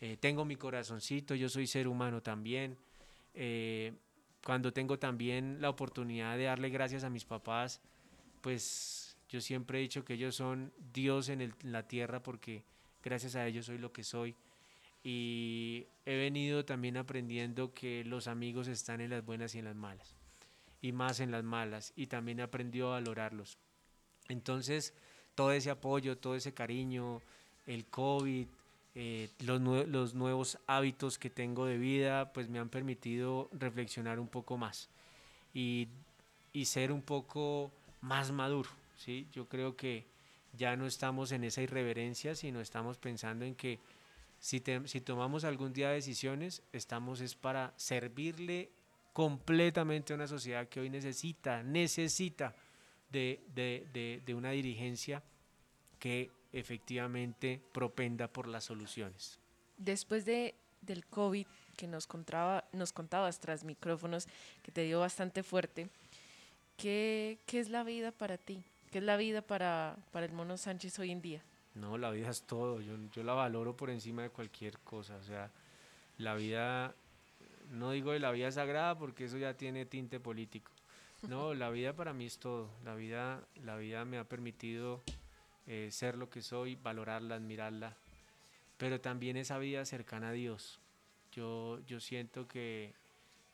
Eh, tengo mi corazoncito, yo soy ser humano también. Eh, cuando tengo también la oportunidad de darle gracias a mis papás, pues yo siempre he dicho que ellos son Dios en la tierra porque gracias a ellos soy lo que soy. Y he venido también aprendiendo que los amigos están en las buenas y en las malas y más en las malas y también he aprendido a valorarlos. Entonces, todo ese apoyo, todo ese cariño, el COVID, eh, los nuevos hábitos que tengo de vida, pues me han permitido reflexionar un poco más y, y ser un poco más maduro. ¿sí? Yo creo que ya no estamos en esa irreverencia, sino estamos pensando en que si, te- si tomamos algún día decisiones, estamos es para servirle completamente a una sociedad que hoy necesita, necesita de, de- de- de una dirigencia que efectivamente propenda por las soluciones. Después de, del COVID que nos, contaba, nos contabas tras micrófonos, que te dio bastante fuerte, ¿qué, qué es la vida para ti? ¿Qué es la vida para, para el Mono Sánchez hoy en día? No, la vida es todo. Yo, yo la valoro por encima de cualquier cosa. O sea, la vida, no digo de la vida sagrada porque eso ya tiene tinte político. No, la vida para mí es todo. La vida, la vida me ha permitido eh, ser lo que soy, valorarla, admirarla. Pero también esa vida cercana a Dios. Yo, yo siento que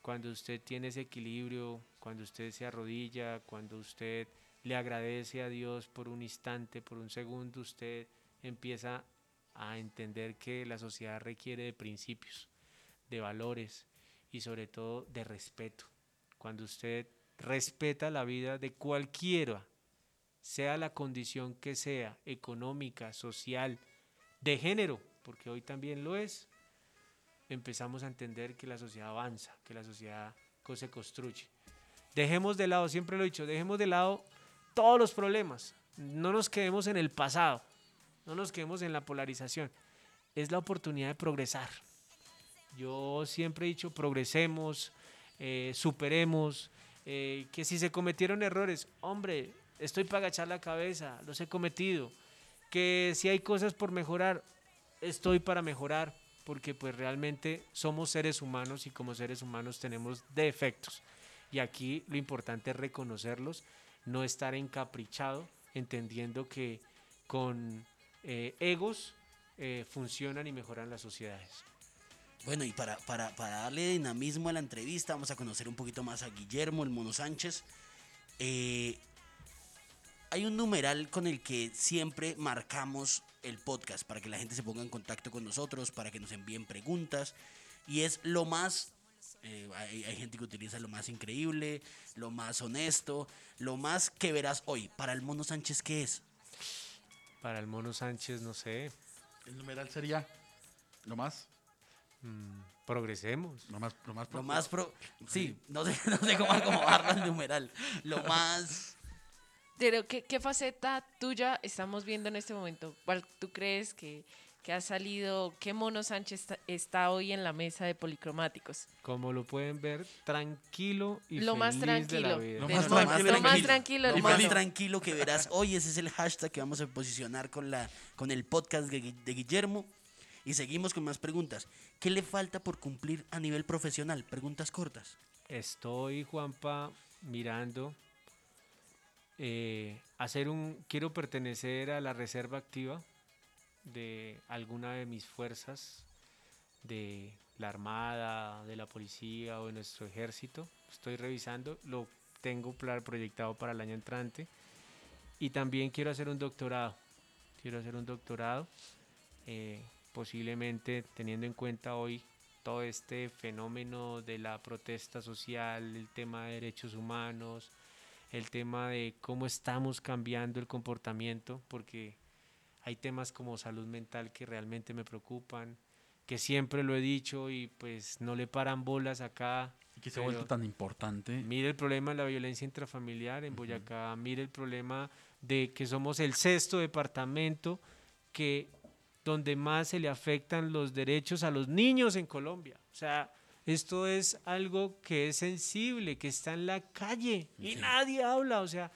cuando usted tiene ese equilibrio, cuando usted se arrodilla, cuando usted le agradece a Dios por un instante, por un segundo, usted empieza a entender que la sociedad requiere de principios, de valores y sobre todo de respeto. Cuando usted respeta la vida de cualquiera, sea la condición que sea, económica, social, de género, porque hoy también lo es, empezamos a entender que la sociedad avanza, que la sociedad se construye. Dejemos de lado, siempre lo he dicho, dejemos de lado todos los problemas. No nos quedemos en el pasado, no nos quedemos en la polarización. Es la oportunidad de progresar. Yo siempre he dicho, progresemos, eh, superemos, eh, que si se cometieron errores, hombre, estoy para agachar la cabeza, los he cometido. Que si hay cosas por mejorar, estoy para mejorar, porque pues realmente somos seres humanos y como seres humanos tenemos defectos. Y aquí lo importante es reconocerlos, no estar encaprichado, entendiendo que con eh, egos funcionan y mejoran las sociedades. Bueno, y para, para, para darle dinamismo a la entrevista, vamos a conocer un poquito más a Guillermo, el Mono Sánchez. Eh, hay un numeral con el que siempre marcamos el podcast para que la gente se ponga en contacto con nosotros, para que nos envíen preguntas. Y es lo más, eh, hay, hay gente que utiliza lo más increíble, lo más honesto, lo más que verás hoy. Para el Mono Sánchez, ¿qué es? Para el Mono Sánchez, no sé, El numeral sería lo más, mm, progresemos. lo más, lo más, Lo más pro... Sí, no sé, no sé cómo acomodarlo el numeral. Lo más... Pero, ¿qué, qué faceta tuya estamos viendo en este momento? ¿Cuál tú crees que, que ha salido, qué mono Sánchez está, está hoy en la mesa de policromáticos. Como lo pueden ver, tranquilo y Lo más feliz de la tranquilo. vida. Lo más lo tranquilo. lo más tranquilo, Lo más tranquilo que verás hoy, ese es el hashtag que vamos a posicionar con, la, con el podcast de Guillermo. Y seguimos con más preguntas. ¿Qué le falta por cumplir a nivel profesional? Preguntas cortas. Estoy, Juanpa, mirando. eh, hacer un. Quiero pertenecer a la reserva activa de alguna de mis fuerzas, de la Armada, de la Policía o de nuestro ejército. Estoy revisando, lo tengo proyectado para el año entrante. Y también quiero hacer un doctorado. Quiero hacer un doctorado, eh, posiblemente teniendo en cuenta hoy todo este fenómeno de la protesta social, el tema de derechos humanos, el tema de cómo estamos cambiando el comportamiento, porque hay temas como salud mental que realmente me preocupan, que siempre lo he dicho y pues no le paran bolas acá. Y que se ha vuelto tan importante. Mire el problema de la violencia intrafamiliar en Boyacá, mire el problema de que somos el sexto departamento que donde más se le afectan los derechos a los niños en Colombia. O sea, esto es algo que es sensible, que está en la calle y nadie habla. O sea,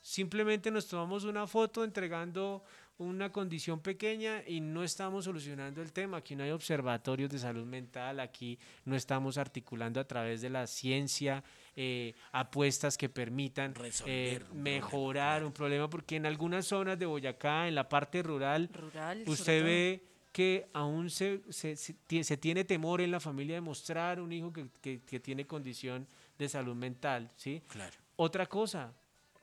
simplemente nos tomamos una foto entregando una condición pequeña y no estamos solucionando el tema. Aquí no hay observatorios de salud mental, aquí no estamos articulando a través de la ciencia eh, apuestas que permitan Resolver eh, mejorar un problema, porque en algunas zonas de Boyacá, en la parte rural, usted ve que aún se, se, se tie- se tiene temor en la familia de mostrar un hijo que, que- que tiene condición de salud mental, ¿sí? Claro. Otra cosa,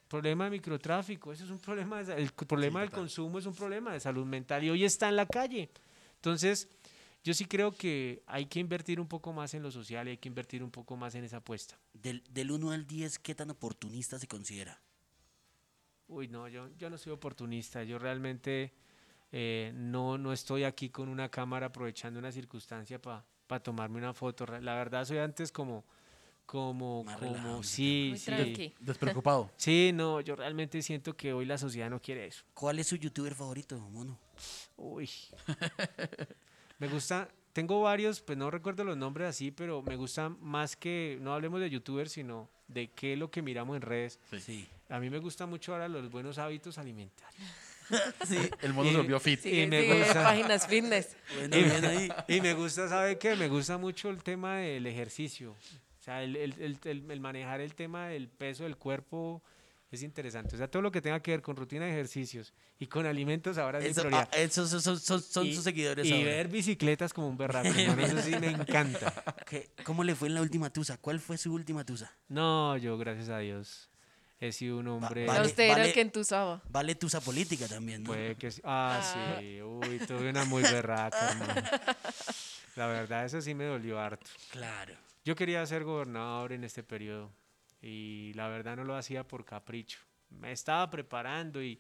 problema de microtráfico, eso es un problema, de el problema del total. consumo es un problema de salud mental y hoy está en la calle. Entonces, yo sí creo que hay que invertir un poco más en lo social y hay que invertir un poco más en esa apuesta. Del, del 1 al 10, ¿qué tan oportunista se considera? Uy, no, yo, yo no soy oportunista, yo realmente eh, no, no estoy aquí con una cámara aprovechando una circunstancia para tomarme una foto. La verdad soy antes como, como, Más como, sí, Muy sí. tranqui. Despreocupado. Sí, no, yo realmente siento que hoy la sociedad no quiere eso. ¿Cuál es su youtuber favorito, mono? Uy. me gusta, tengo varios, pues no recuerdo los nombres así, pero me gusta más que, no hablemos de youtubers, sino de qué es lo que miramos en redes. Sí. A mí me gusta mucho ahora los buenos hábitos alimentarios. El mono Y- se volvió fit. Sigue, y me sigue gusta- páginas fitness. Bueno, bien ahí. Y me gusta, ¿sabe qué? Me gusta mucho el tema del ejercicio. O sea, el, el- el- el- el manejar el tema del peso del cuerpo es interesante. O sea, todo lo que tenga que ver con rutina de ejercicios y con alimentos ahora es mi Eso- prioridad. ah, esos son, son- son- son Y- sus seguidores Y ahora. ver bicicletas como un berraco, hermano, eso sí me encanta. ¿Qué- ¿Cómo le fue en la última tusa? ¿Cuál fue su última tusa? No, yo, gracias a Dios, he sido un hombre... vale. No, usted era vale. el que entusaba. Vale tusa política también, ¿no? Puede que sí. Ah, Ah. sí. Uy, tuve una muy berraca, hermano. La verdad, eso sí me dolió harto. Claro. Yo quería ser gobernador en este periodo y la verdad no lo hacía por capricho. Me estaba preparando y,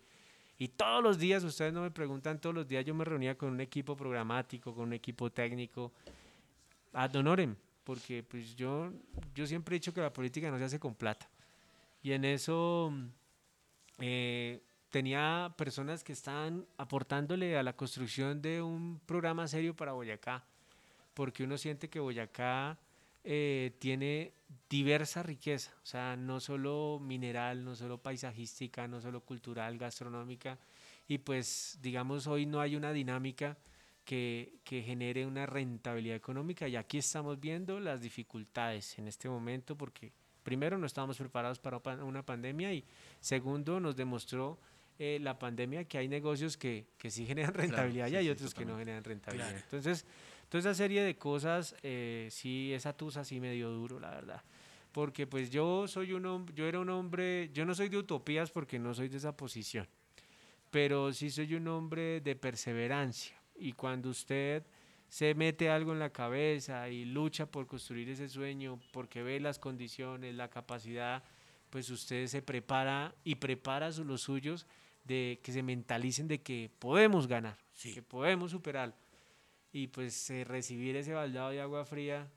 y todos los días, ustedes no me preguntan, todos los días yo me reunía con un equipo programático, con un equipo técnico. Ad honorem, porque pues yo, yo siempre he dicho que la política no se hace con plata. Y en eso eh, tenía personas que estaban aportándole a la construcción de un programa serio para Boyacá, porque uno siente que Boyacá eh, tiene diversa riqueza, o sea, no solo mineral, no solo paisajística, no solo cultural, gastronómica, y pues digamos hoy no hay una dinámica que, que genere una rentabilidad económica y aquí estamos viendo las dificultades en este momento porque primero no estábamos preparados para pa- una pandemia y segundo nos demostró eh, la pandemia que hay negocios que, que sí generan rentabilidad y hay sí, otros que no generan rentabilidad. Claro. Entonces, toda esa serie de cosas, eh, sí, esa tusa sí me dio duro, la verdad. Porque pues yo soy un hombre, yo era un hombre, yo no soy de utopías porque no soy de esa posición, pero sí soy un hombre de perseverancia. Y cuando usted se mete algo en la cabeza y lucha por construir ese sueño, porque ve las condiciones, la capacidad, pues usted se prepara y prepara los suyos de que se mentalicen de que podemos ganar, Sí. que podemos superar. Y pues eh, recibir ese baldado de agua fría,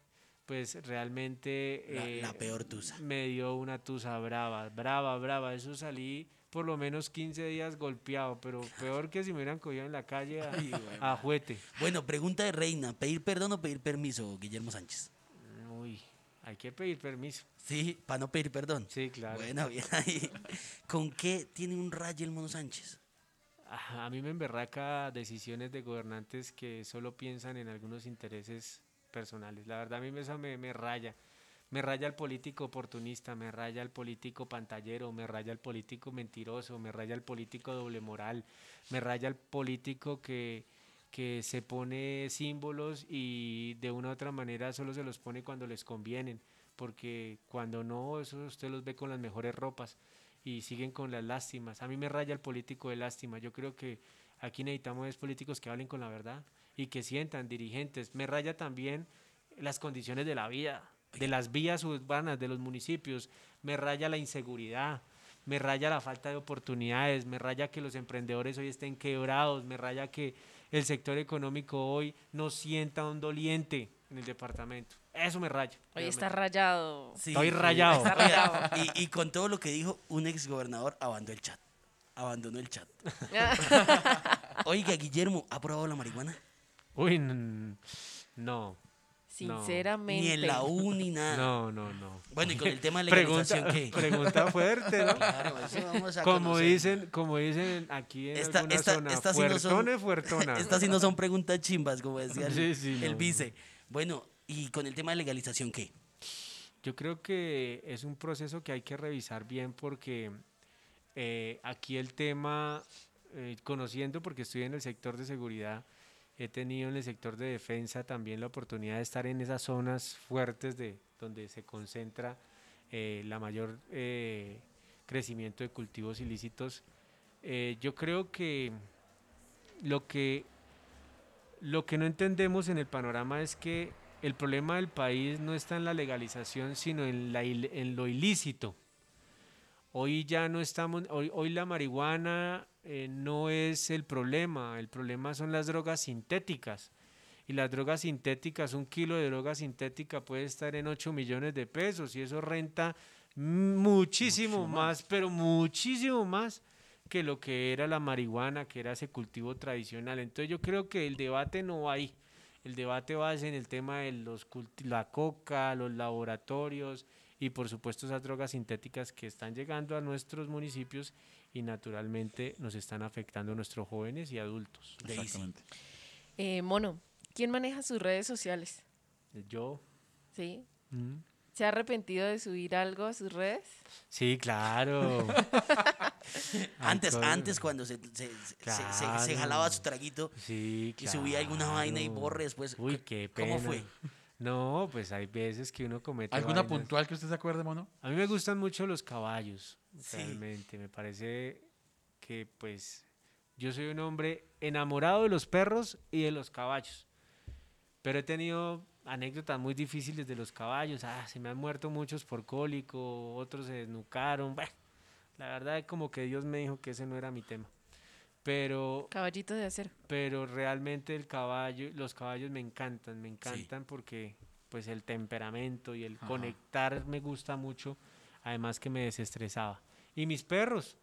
pues realmente... La- eh, la peor tusa. Me dio una tusa brava, brava, brava. Eso salí por lo menos 15 días golpeado, pero peor que si me hubieran cogido en la calle a, Ay, güey. a juete. Bueno, pregunta de reina. ¿Pedir perdón o pedir permiso, Guillermo Sánchez? Uy, hay que pedir permiso. Sí, para no pedir perdón. Sí, claro. Bueno, bien ahí. ¿Con qué tiene un rayo el mono Sánchez? A mí me emberraca decisiones de gobernantes que solo piensan en algunos intereses personales. La verdad, a mí eso me, me raya. Me raya el político oportunista, me raya el político pantallero, me raya el político mentiroso, me raya el político doble moral, me raya el político que, que se pone símbolos y de una u otra manera solo se los pone cuando les convienen, porque cuando no, eso usted los ve con las mejores ropas y siguen con las lástimas. A mí me raya el político de lástima. Yo creo que aquí necesitamos es políticos que hablen con la verdad y que sientan dirigentes. Me raya también las condiciones de la vida, de las vías urbanas, de los municipios. Me raya la inseguridad. Me raya la falta de oportunidades, me raya que los emprendedores hoy estén quebrados, me raya que el sector económico hoy no sienta un doliente en el departamento. Eso me raya. Hoy está rayado. Sí, Estoy rayado. está rayado. Y, y con todo lo que dijo, un exgobernador abandonó el chat. Abandonó el chat. Oiga, Guillermo, ¿ha probado la marihuana? Uy, no. Sinceramente. Ni en la U ni nada. No, no, no. Bueno, y con el tema de Pregunta, legalización, ¿qué? pregunta fuerte, ¿no? Claro, eso vamos a Como conocer. dicen, como dicen aquí en Esta- alguna esta- zona, estas sí no son- fuertone, fuertona. Estas sí no son preguntas chimbas, como decía el, Sí, sí, el no, vice. Bueno, y con el tema de legalización, ¿qué? Yo creo que es un proceso que hay que revisar bien porque eh, aquí el tema, eh, conociendo porque estoy en el sector de seguridad, he tenido en el sector de defensa también la oportunidad de estar en esas zonas fuertes de donde se concentra eh, la mayor eh, crecimiento de cultivos ilícitos. Yo creo que lo que lo que no entendemos en el panorama es que el problema del país no está en la legalización, sino en, la, en lo ilícito. Hoy ya no estamos, hoy, hoy la marihuana eh, no es el problema, el problema son las drogas sintéticas. Y las drogas sintéticas, un kilo de droga sintética puede estar en 8 millones de pesos y eso renta muchísimo Mucho más, pero muchísimo más que lo que era la marihuana, que era ese cultivo tradicional. Entonces yo creo que el debate no va ahí. El debate va en el tema de los culti- la coca, los laboratorios y por supuesto esas drogas sintéticas que están llegando a nuestros municipios y naturalmente nos están afectando a nuestros jóvenes y adultos. Exactamente. Eh, Mono, ¿quién maneja sus redes sociales? Yo. ¿Sí? mm, ¿Se ha arrepentido de subir algo a sus redes? Sí, claro. Antes, antes cuando se, se, se- se- se- se Claro. jalaba su traguito Sí, y subía alguna vaina y claro. borre después. Uy, qué pena. ¿Cómo fue? No, pues hay veces que uno comete ¿Alguna vainas. puntual que usted se acuerde, mono? A mí me gustan mucho los caballos, Sí. realmente. Me parece que, pues, yo soy un hombre enamorado de los perros y de los caballos. Pero he tenido anécdotas muy difíciles de los caballos. Ah, se me han muerto muchos por cólico, otros se desnucaron. Bueno, la verdad es como que Dios me dijo que ese no era mi tema. Pero Caballito de acero. pero realmente el caballo, los caballos me encantan, me encantan porque pues el temperamento y el Ajá. conectar me gusta mucho, además que me desestresaba. Y mis perros,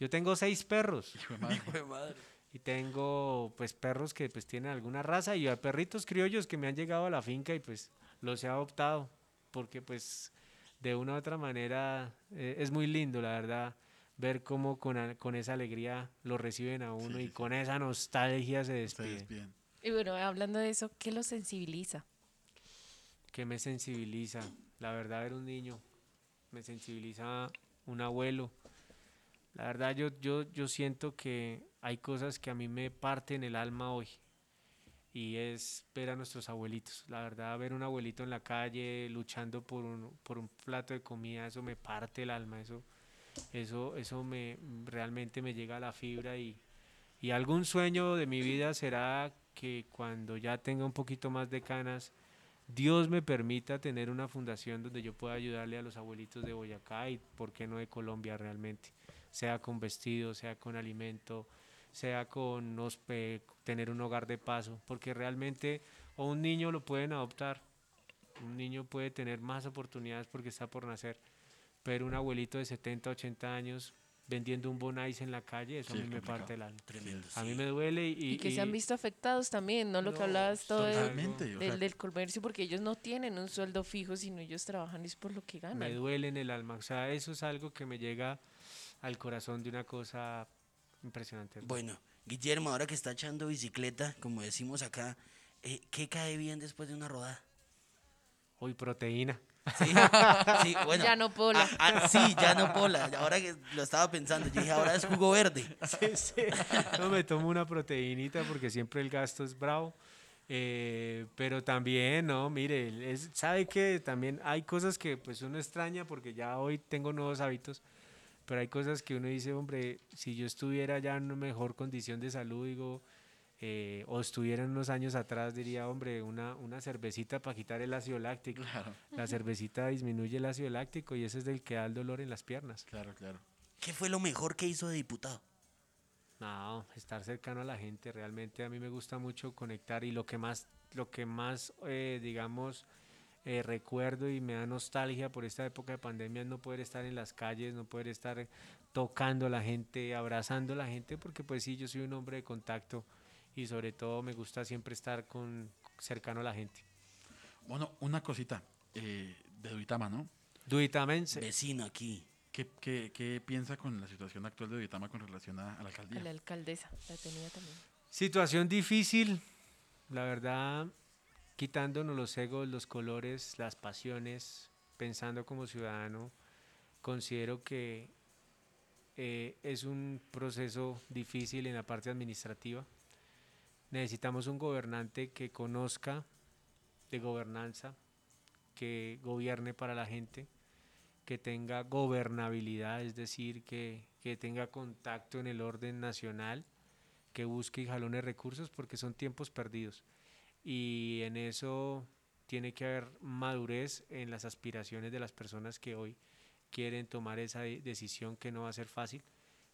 yo tengo seis perros Hijo de madre. Hijo de madre. Y tengo pues perros que pues tienen alguna raza y a perritos criollos que me han llegado a la finca y pues los he adoptado porque pues de una u otra manera eh, es muy lindo la verdad ver cómo con, con esa alegría lo reciben a uno Sí, y sí, con esa nostalgia se despiden. Ustedes bien. Y bueno, hablando de eso, ¿qué lo sensibiliza? que me sensibiliza. La verdad, ver un niño me sensibiliza un abuelo. La verdad, yo, yo, yo siento que hay cosas que a mí me parten el alma hoy. Y es ver a nuestros abuelitos. La verdad, ver un abuelito en la calle luchando por un, por un plato de comida, eso me parte el alma. Eso, eso, eso me realmente me llega a la fibra y, y algún sueño de mi vida será que cuando ya tenga un poquito más de canas, Dios me permita tener una fundación donde yo pueda ayudarle a los abuelitos de Boyacá y por qué no de Colombia realmente, sea con vestido, sea con alimento, sea con hospe- tener un hogar de paso, porque realmente o un niño lo pueden adoptar, un niño puede tener más oportunidades porque está por nacer, pero un abuelito de 70, 80 años vendiendo un bonais en la calle, eso Sí, a mí me parte el alma. Tremendo. A mí sí. me duele y... Y que se han y- visto afectados también, ¿no? Lo que hablabas todo de- Totalmente. o sea, del, del comercio, porque ellos no tienen un sueldo fijo, sino ellos trabajan es por lo que me ganan. duele en el alma. O sea, eso es algo que me llega al corazón de una cosa impresionante. Bueno, Guillermo, ahora que está echando bicicleta, como decimos acá, eh, ¿qué cae bien después de una rodada? Hoy proteína. Sí, sí, bueno. Ya no pola. Ah, ah, sí, ya no pola. Ahora que lo estaba pensando, yo dije, ahora es jugo verde. Sí, sí. No me tomo una proteinita porque siempre el gasto es bravo. Eh, pero también, no, mire, es, sabe que también hay cosas que pues uno extraña porque ya hoy tengo nuevos hábitos, pero hay cosas que uno dice, hombre, si yo estuviera ya en una mejor condición de salud, digo, eh, o estuviera unos años atrás, diría, hombre, una, una cervecita para quitar el ácido láctico. Claro, La cervecita disminuye el ácido láctico y ese es el que da el dolor en las piernas. claro, claro. ¿Qué fue lo mejor que hizo de diputado? No, estar cercano a la gente, realmente a mí me gusta mucho conectar y lo que más, lo que más, eh, digamos, eh, recuerdo y me da nostalgia por esta época de pandemia no poder estar en las calles, no poder estar tocando a la gente, abrazando a la gente, porque pues sí, yo soy un hombre de contacto y sobre todo me gusta siempre estar con cercano a la gente. Bueno, una cosita eh, de Duitama, ¿no? Duitamense. Vecino aquí. ¿Qué, qué, qué piensa con la situación actual de Duitama con relación a, a la A alcaldía? la alcaldesa, la tenía también. Situación difícil, la verdad, quitándonos los egos, los colores, las pasiones, pensando como ciudadano, considero que eh, es un proceso difícil en la parte administrativa. Necesitamos un gobernante que conozca de gobernanza, que gobierne para la gente, que tenga gobernabilidad, es decir, que, que tenga contacto en el orden nacional que busque y jalone recursos porque son tiempos perdidos. Y en eso tiene que haber madurez en las aspiraciones de las personas que hoy quieren tomar esa de- decisión que no va a ser fácil,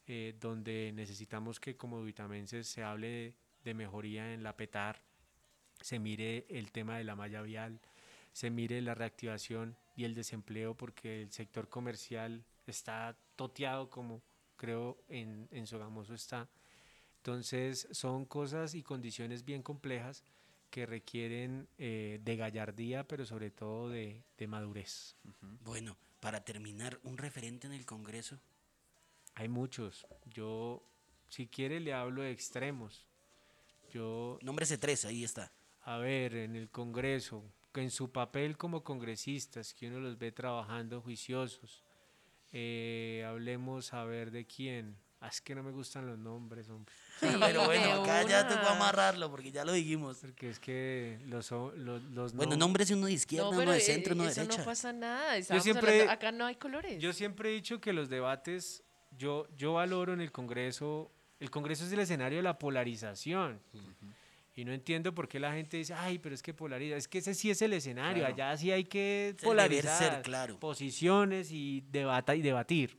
eh, donde necesitamos que como vitamenses se hable de, de mejoría en la PETAR, se mire el tema de la malla vial, se mire la reactivación y el desempleo porque el sector comercial está toteado como creo en, en Sogamoso está. Entonces son cosas y condiciones bien complejas que requieren eh, de gallardía, pero sobre todo de, de madurez. Bueno, para terminar, un referente en el Congreso. Hay muchos. Yo, si quiere, le hablo de extremos. Yo, Nómbrese tres, ahí está. a ver, en el Congreso, que en su papel como congresistas, que uno los ve trabajando juiciosos, eh, hablemos a ver de quién. Ah, es que no me gustan los nombres, hombre. Pero bueno, acá ya una. tocó amarrarlo porque ya lo dijimos. Porque es que los, o- los, los Bueno, nom- nómbrese uno de izquierda, uno de eh, centro, uno de eso derecha. no pasa nada. estábamos siempre- hablando- acá no hay colores. Yo siempre he dicho que los debates, yo, yo valoro en el Congreso, el Congreso es el escenario de la polarización. Y no entiendo por qué la gente dice, ay, pero es que polariza. Es que ese sí es el escenario, Claro. allá sí hay que Es polarizar ser, claro. posiciones y, debata y debatir.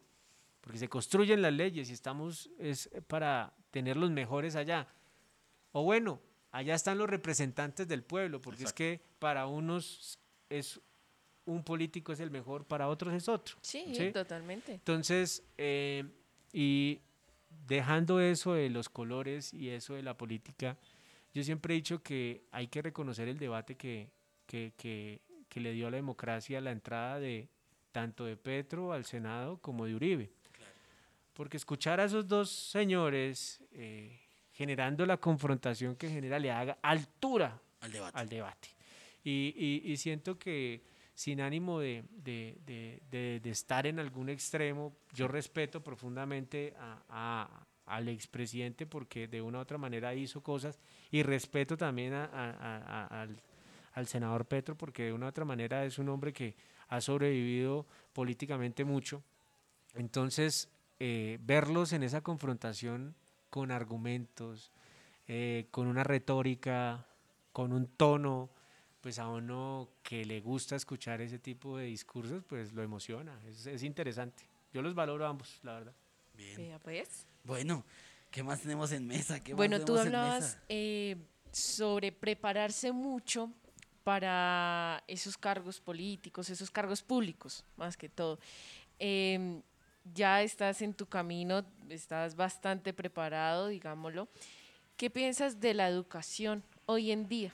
Porque se construyen las leyes y estamos es para tener los mejores allá. O bueno, allá están los representantes del pueblo, porque Exacto. es que para unos es un político es el mejor, para otros es otro. sí, ¿sí? totalmente. Entonces, eh, y dejando eso de los colores y eso de la política, yo siempre he dicho que hay que reconocer el debate que, que, que- que le dio a la democracia la entrada de tanto de Petro al Senado como de Uribe. Porque escuchar a esos dos señores eh, generando la confrontación que genera le haga altura Al debate. al debate. Y, y- y siento que sin ánimo de, de- de- de- de estar en algún extremo, yo respeto profundamente a- a- al expresidente porque de una u otra manera hizo cosas y respeto también a- a- a- a- al, al senador Petro porque de una u otra manera es un hombre que ha sobrevivido políticamente mucho. Entonces, eh, verlos en esa confrontación con argumentos, eh, con una retórica, con un tono, pues a uno que le gusta escuchar ese tipo de discursos, pues lo emociona, es, es interesante. Yo los valoro a ambos, la verdad. Bien. Vea, pues. Bueno, ¿qué más tenemos en mesa? ¿Qué más Bueno, tú hablabas eh, sobre prepararse mucho para esos cargos políticos, esos cargos públicos, más que todo. Eh, ya estás en tu camino, estás bastante preparado, digámoslo. ¿Qué piensas de la educación hoy en día?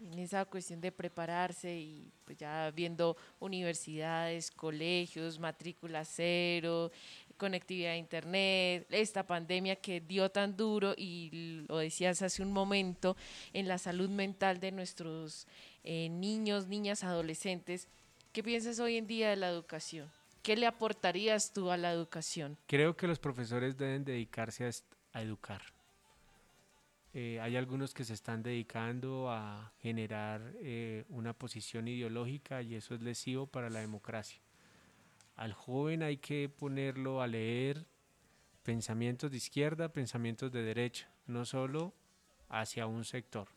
En esa cuestión de prepararse y pues ya viendo universidades, colegios, matrícula cero, conectividad a internet, esta pandemia que dio tan duro y lo decías hace un momento en la salud mental de nuestros eh, niños, niñas, adolescentes. ¿Qué piensas hoy en día de la educación? ¿Qué le aportarías tú a la educación? Creo que los profesores deben dedicarse a, educar. Eh, hay algunos que se están dedicando a generar eh, una posición ideológica y eso es lesivo para la democracia. Al joven hay que ponerlo a leer pensamientos de izquierda, pensamientos de derecha, no solo hacia un sector,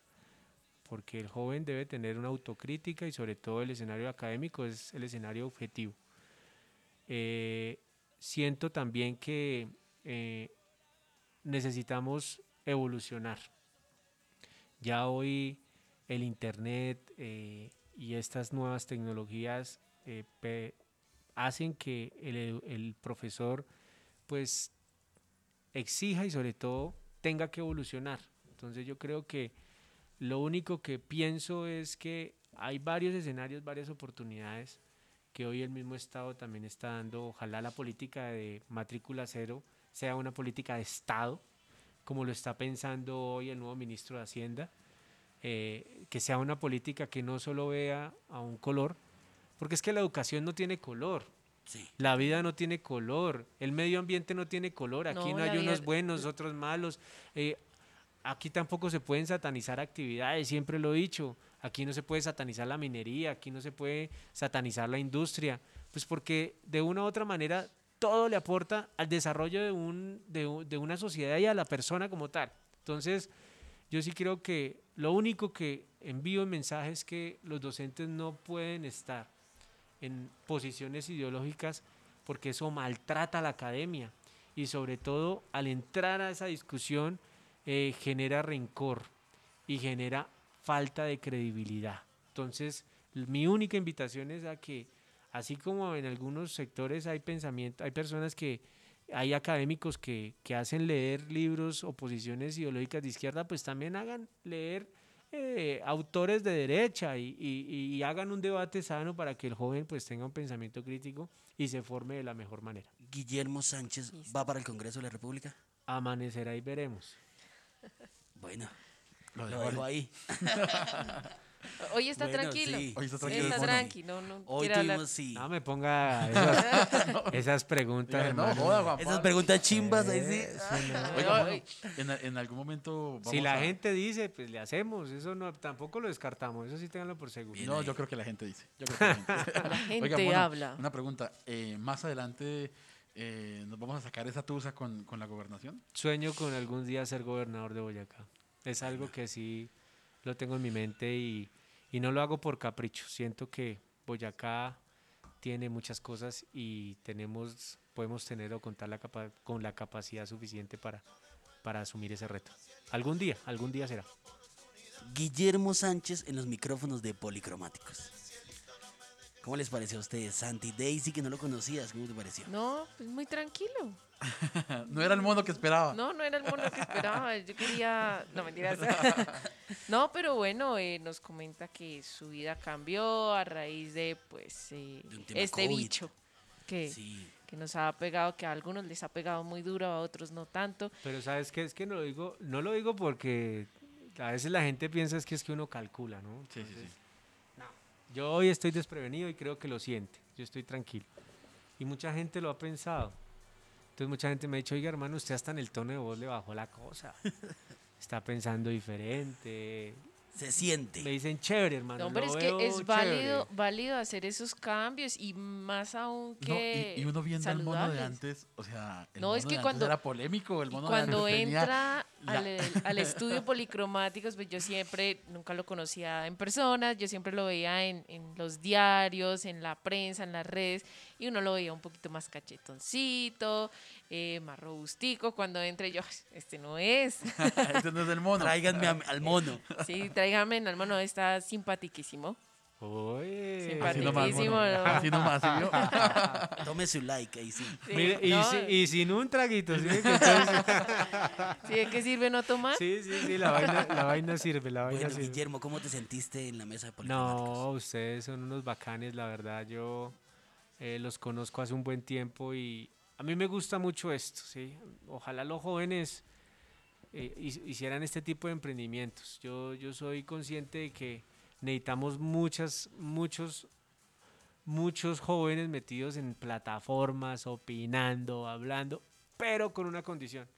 porque el joven debe tener una autocrítica y sobre todo el escenario académico es el escenario objetivo. Eh, siento también que eh, necesitamos evolucionar. Ya hoy el Internet eh, y estas nuevas tecnologías hacen que el, el profesor pues exija y sobre todo tenga que evolucionar. Entonces yo creo que lo único que pienso es que hay varios escenarios, varias oportunidades que hoy el mismo Estado también está dando. Ojalá la política de matrícula cero sea una política de Estado, como lo está pensando hoy el nuevo ministro de Hacienda, eh, que sea una política que no solo vea a un color, porque es que la educación no tiene color. Sí. La vida no tiene color, el medio ambiente no tiene color, aquí No, hay unos buenos, otros malos. eh, aquí tampoco se pueden satanizar actividades, siempre lo he dicho. Aquí no se puede satanizar la minería, aquí no se puede satanizar la industria, pues porque de una u otra manera todo le aporta al desarrollo de, un, de, de una sociedad y a la persona como tal. Entonces, yo sí creo que lo único que envío en mensaje es que los docentes no pueden estar en posiciones ideológicas porque eso maltrata a la academia y sobre todo al entrar a esa discusión eh, genera rencor y genera falta de credibilidad. Entonces, mi única invitación es a que, así como en algunos sectores hay pensamiento, hay personas que, hay académicos que, que hacen leer libros o posiciones ideológicas de izquierda, pues también hagan leer eh, autores de derecha y, y- y hagan un debate sano para que el joven pues tenga un pensamiento crítico y se forme de la mejor manera. Guillermo Sánchez va para el Congreso de la República. Amanecerá y veremos. Bueno, Lo lo dejo ahí. Hoy está Bueno, tranquilo. sí. Hoy está Está tranquilo tranqui, no, no Hoy hablar. tuvimos, sí. No me ponga esas, esas preguntas, no, joda, Juan Esas preguntas chimbas, ahí sí. No. Oiga, en, en algún momento vamos Si la a- gente dice, pues le hacemos. Eso no, tampoco lo descartamos. Eso sí tenganlo por seguro. Bien No, ahí. yo creo que la gente dice. Yo creo que la gente dice. La gente Oiga, habla. Una pregunta. eh, más adelante eh, nos vamos a sacar esa tusa con, con la gobernación. Sueño con algún día ser gobernador de Boyacá. Es algo que sí lo tengo en mi mente y, y no lo hago por capricho. Siento que Boyacá tiene muchas cosas y tenemos, podemos tener o contar la capa- con la capacidad suficiente para, para asumir ese reto. Algún día, algún día será. Guillermo Sánchez en los micrófonos de Policromáticos. ¿Cómo les pareció a ustedes? Santi Daisy, que no lo conocías, ¿cómo te pareció? No, pues muy tranquilo. no era el mono que esperaba. No, no era el mono que esperaba. Yo quería. No, mentiras. No, pero bueno, eh, nos comenta que su vida cambió a raíz de, pues, eh, De un tema este COVID. bicho que, Sí. que nos ha pegado, que a algunos les ha pegado muy duro, a otros no tanto. Pero sabes qué es que no lo digo, no lo digo porque a veces la gente piensa es que es que uno calcula, ¿no? Sí, sí, sí. Yo hoy estoy desprevenido y creo que lo siente. Yo estoy tranquilo. Y mucha gente lo ha pensado. Entonces mucha gente me ha dicho, oiga hermano, usted hasta en el tono de voz le bajó la cosa. Está pensando diferente. Se siente. Me dicen chévere, hermano. No, pero lo es que es válido, chévere". válido hacer esos cambios y más aún No, que. y, y uno viendo al mono de saludables. antes, o sea, el No, mono es que de antes cuando- era polémico, el mono cuando de antes tenía- entra la- al, al estudio policromáticos, pues yo siempre, nunca lo conocía en persona, yo siempre lo veía en, en los diarios, en la prensa, en las redes, y uno lo veía un poquito más cachetoncito, eh, más robustico. Cuando entre yo, este no es. este no es el mono. Tráiganme a- al mono. Sí, tráigame, hermano, está simpatiquísimo. Uy. Así nomás, Simpaticísimo, mono. ¿no? Así nomás, ¿sí vio? Tome su like, ahí sí. Sí, Mire, y, no, si- y sin un traguito, ¿sí? ¿sí ¿de qué sirve no tomar? sí, sí, sí, la vaina, la vaina sirve, la vaina Bueno, sirve. Guillermo, ¿cómo te sentiste en la mesa de políticos? No, ustedes son unos bacanes, la verdad. Yo eh, los conozco hace un buen tiempo y a mí me gusta mucho esto, ¿sí? Ojalá los jóvenes eh, hi- hicieran este tipo de emprendimientos. Yo, yo soy consciente de que necesitamos muchas, muchos, muchos jóvenes metidos en plataformas, opinando, hablando, pero con una condición,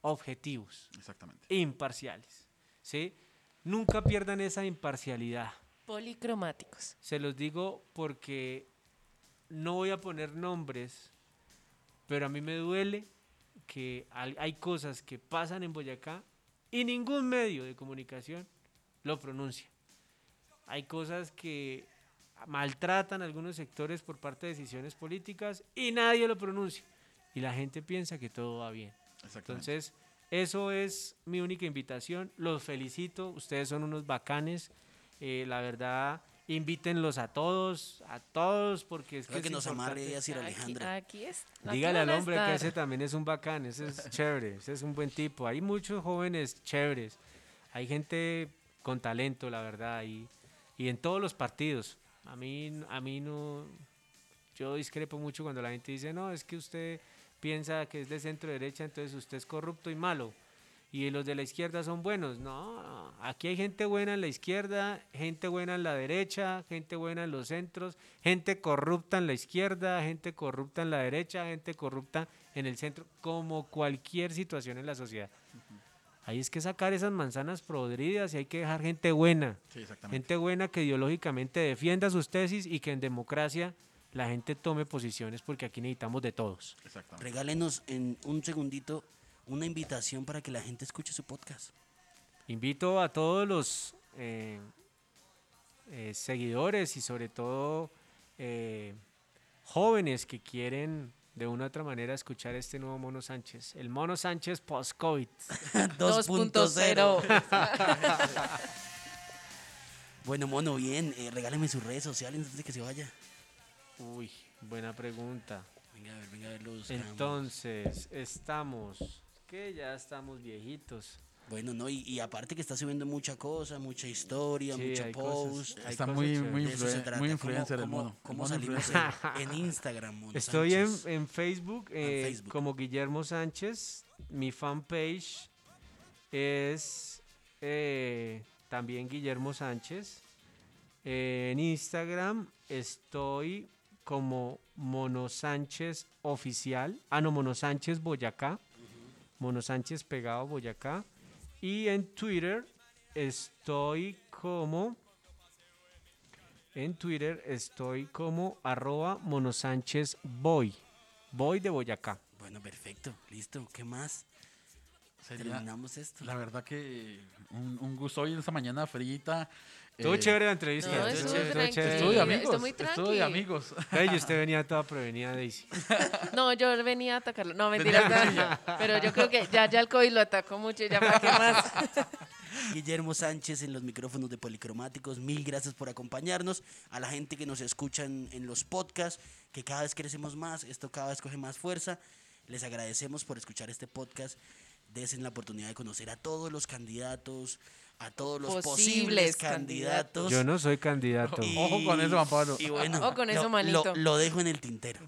objetivos Exactamente. imparciales. ¿sí? Nunca pierdan esa imparcialidad. Policromáticos. Se los digo porque no voy a poner nombres, pero a mí me duele que hay cosas que pasan en Boyacá y ningún medio de comunicación lo pronuncia. Hay cosas que maltratan algunos sectores por parte de decisiones políticas y nadie lo pronuncia. Y la gente piensa que todo va bien. Entonces, eso es mi única invitación. Los felicito, ustedes son unos bacanes. Eh, la verdad, invítenlos a todos, a todos, porque es que, Creo que es nos amarre importante. a Sir Alejandra. aquí es. aquí Dígale al hombre que ese también es un bacán, ese es chévere, ese es un buen tipo. Hay muchos jóvenes chéveres, hay gente con talento, la verdad, y, y en todos los partidos. A mí, a mí no, yo discrepo mucho cuando la gente dice, no, es que usted piensa que es de centro derecha, entonces usted es corrupto y malo. Y los de la izquierda son buenos. No, aquí hay gente buena en la izquierda, gente buena en la derecha, gente buena en los centros, gente corrupta en la izquierda, gente corrupta en la derecha, gente corrupta en el centro, como cualquier situación en la sociedad. Ahí es que sacar esas manzanas podridas y hay que dejar gente buena. Sí, exactamente. Gente buena que ideológicamente defienda sus tesis y que en democracia la gente tome posiciones porque aquí necesitamos de todos. Exactamente. Regálenos en un segundito una invitación para que la gente escuche su podcast. Invito a todos los eh, eh, seguidores y sobre todo eh, jóvenes que quieren de una u otra manera escuchar este nuevo Mono Sánchez, el Mono Sánchez post-COVID. 2.0. Bueno, mono, bien. Regáleme sus redes sociales antes de que se vaya. Uy, buena pregunta. Venga a ver, venga a ver los. Entonces, estamos, que ya estamos viejitos. Bueno, no, y, y aparte que está subiendo mucha cosa, mucha historia, Sí, mucho cosas- post. Está muy, muy, influen- muy ¿Cómo- influencer el cómo- mono. El ¿Cómo mono salimos en, en Instagram, mono Estoy en, Sánchez? en Facebook, en eh, Facebook. como Guillermo Sánchez. Mi fanpage es eh, también Guillermo Sánchez. Eh, en Instagram estoy como Mono Sánchez Oficial. Ah, no, Mono Sánchez Boyacá. Mono Sánchez pegado Boyacá. Y en Twitter estoy como... En Twitter estoy como arroba monosánchez boy. Boy de Boyacá. Bueno, perfecto, listo. ¿Qué más? Sería, Terminamos esto. la verdad que un, un gusto hoy en esta mañana frita. Estuvo eh, chévere la entrevista. No, estuvo estuvo chévere. Estuvo de amigos. muy Estuvo de amigos. Ey, y usted venía toda prevenida, Daisy. No, yo venía a atacarlo. No, mentira. pero yo creo que ya, ya el COVID lo atacó mucho. Ya para qué más. Guillermo Sánchez en los micrófonos de Policromáticos, mil gracias por acompañarnos. A la gente que nos escucha en, en los podcasts, que cada vez crecemos más, esto cada vez coge más fuerza. Les agradecemos por escuchar este podcast. Desen la oportunidad de conocer a todos los candidatos, a todos los posibles, Posibles candidatos. Yo no soy candidato. Y- Ojo con eso, Juan Pablo. Y bueno, Ojo con eso, lo- manito. Lo, lo dejo en el tintero.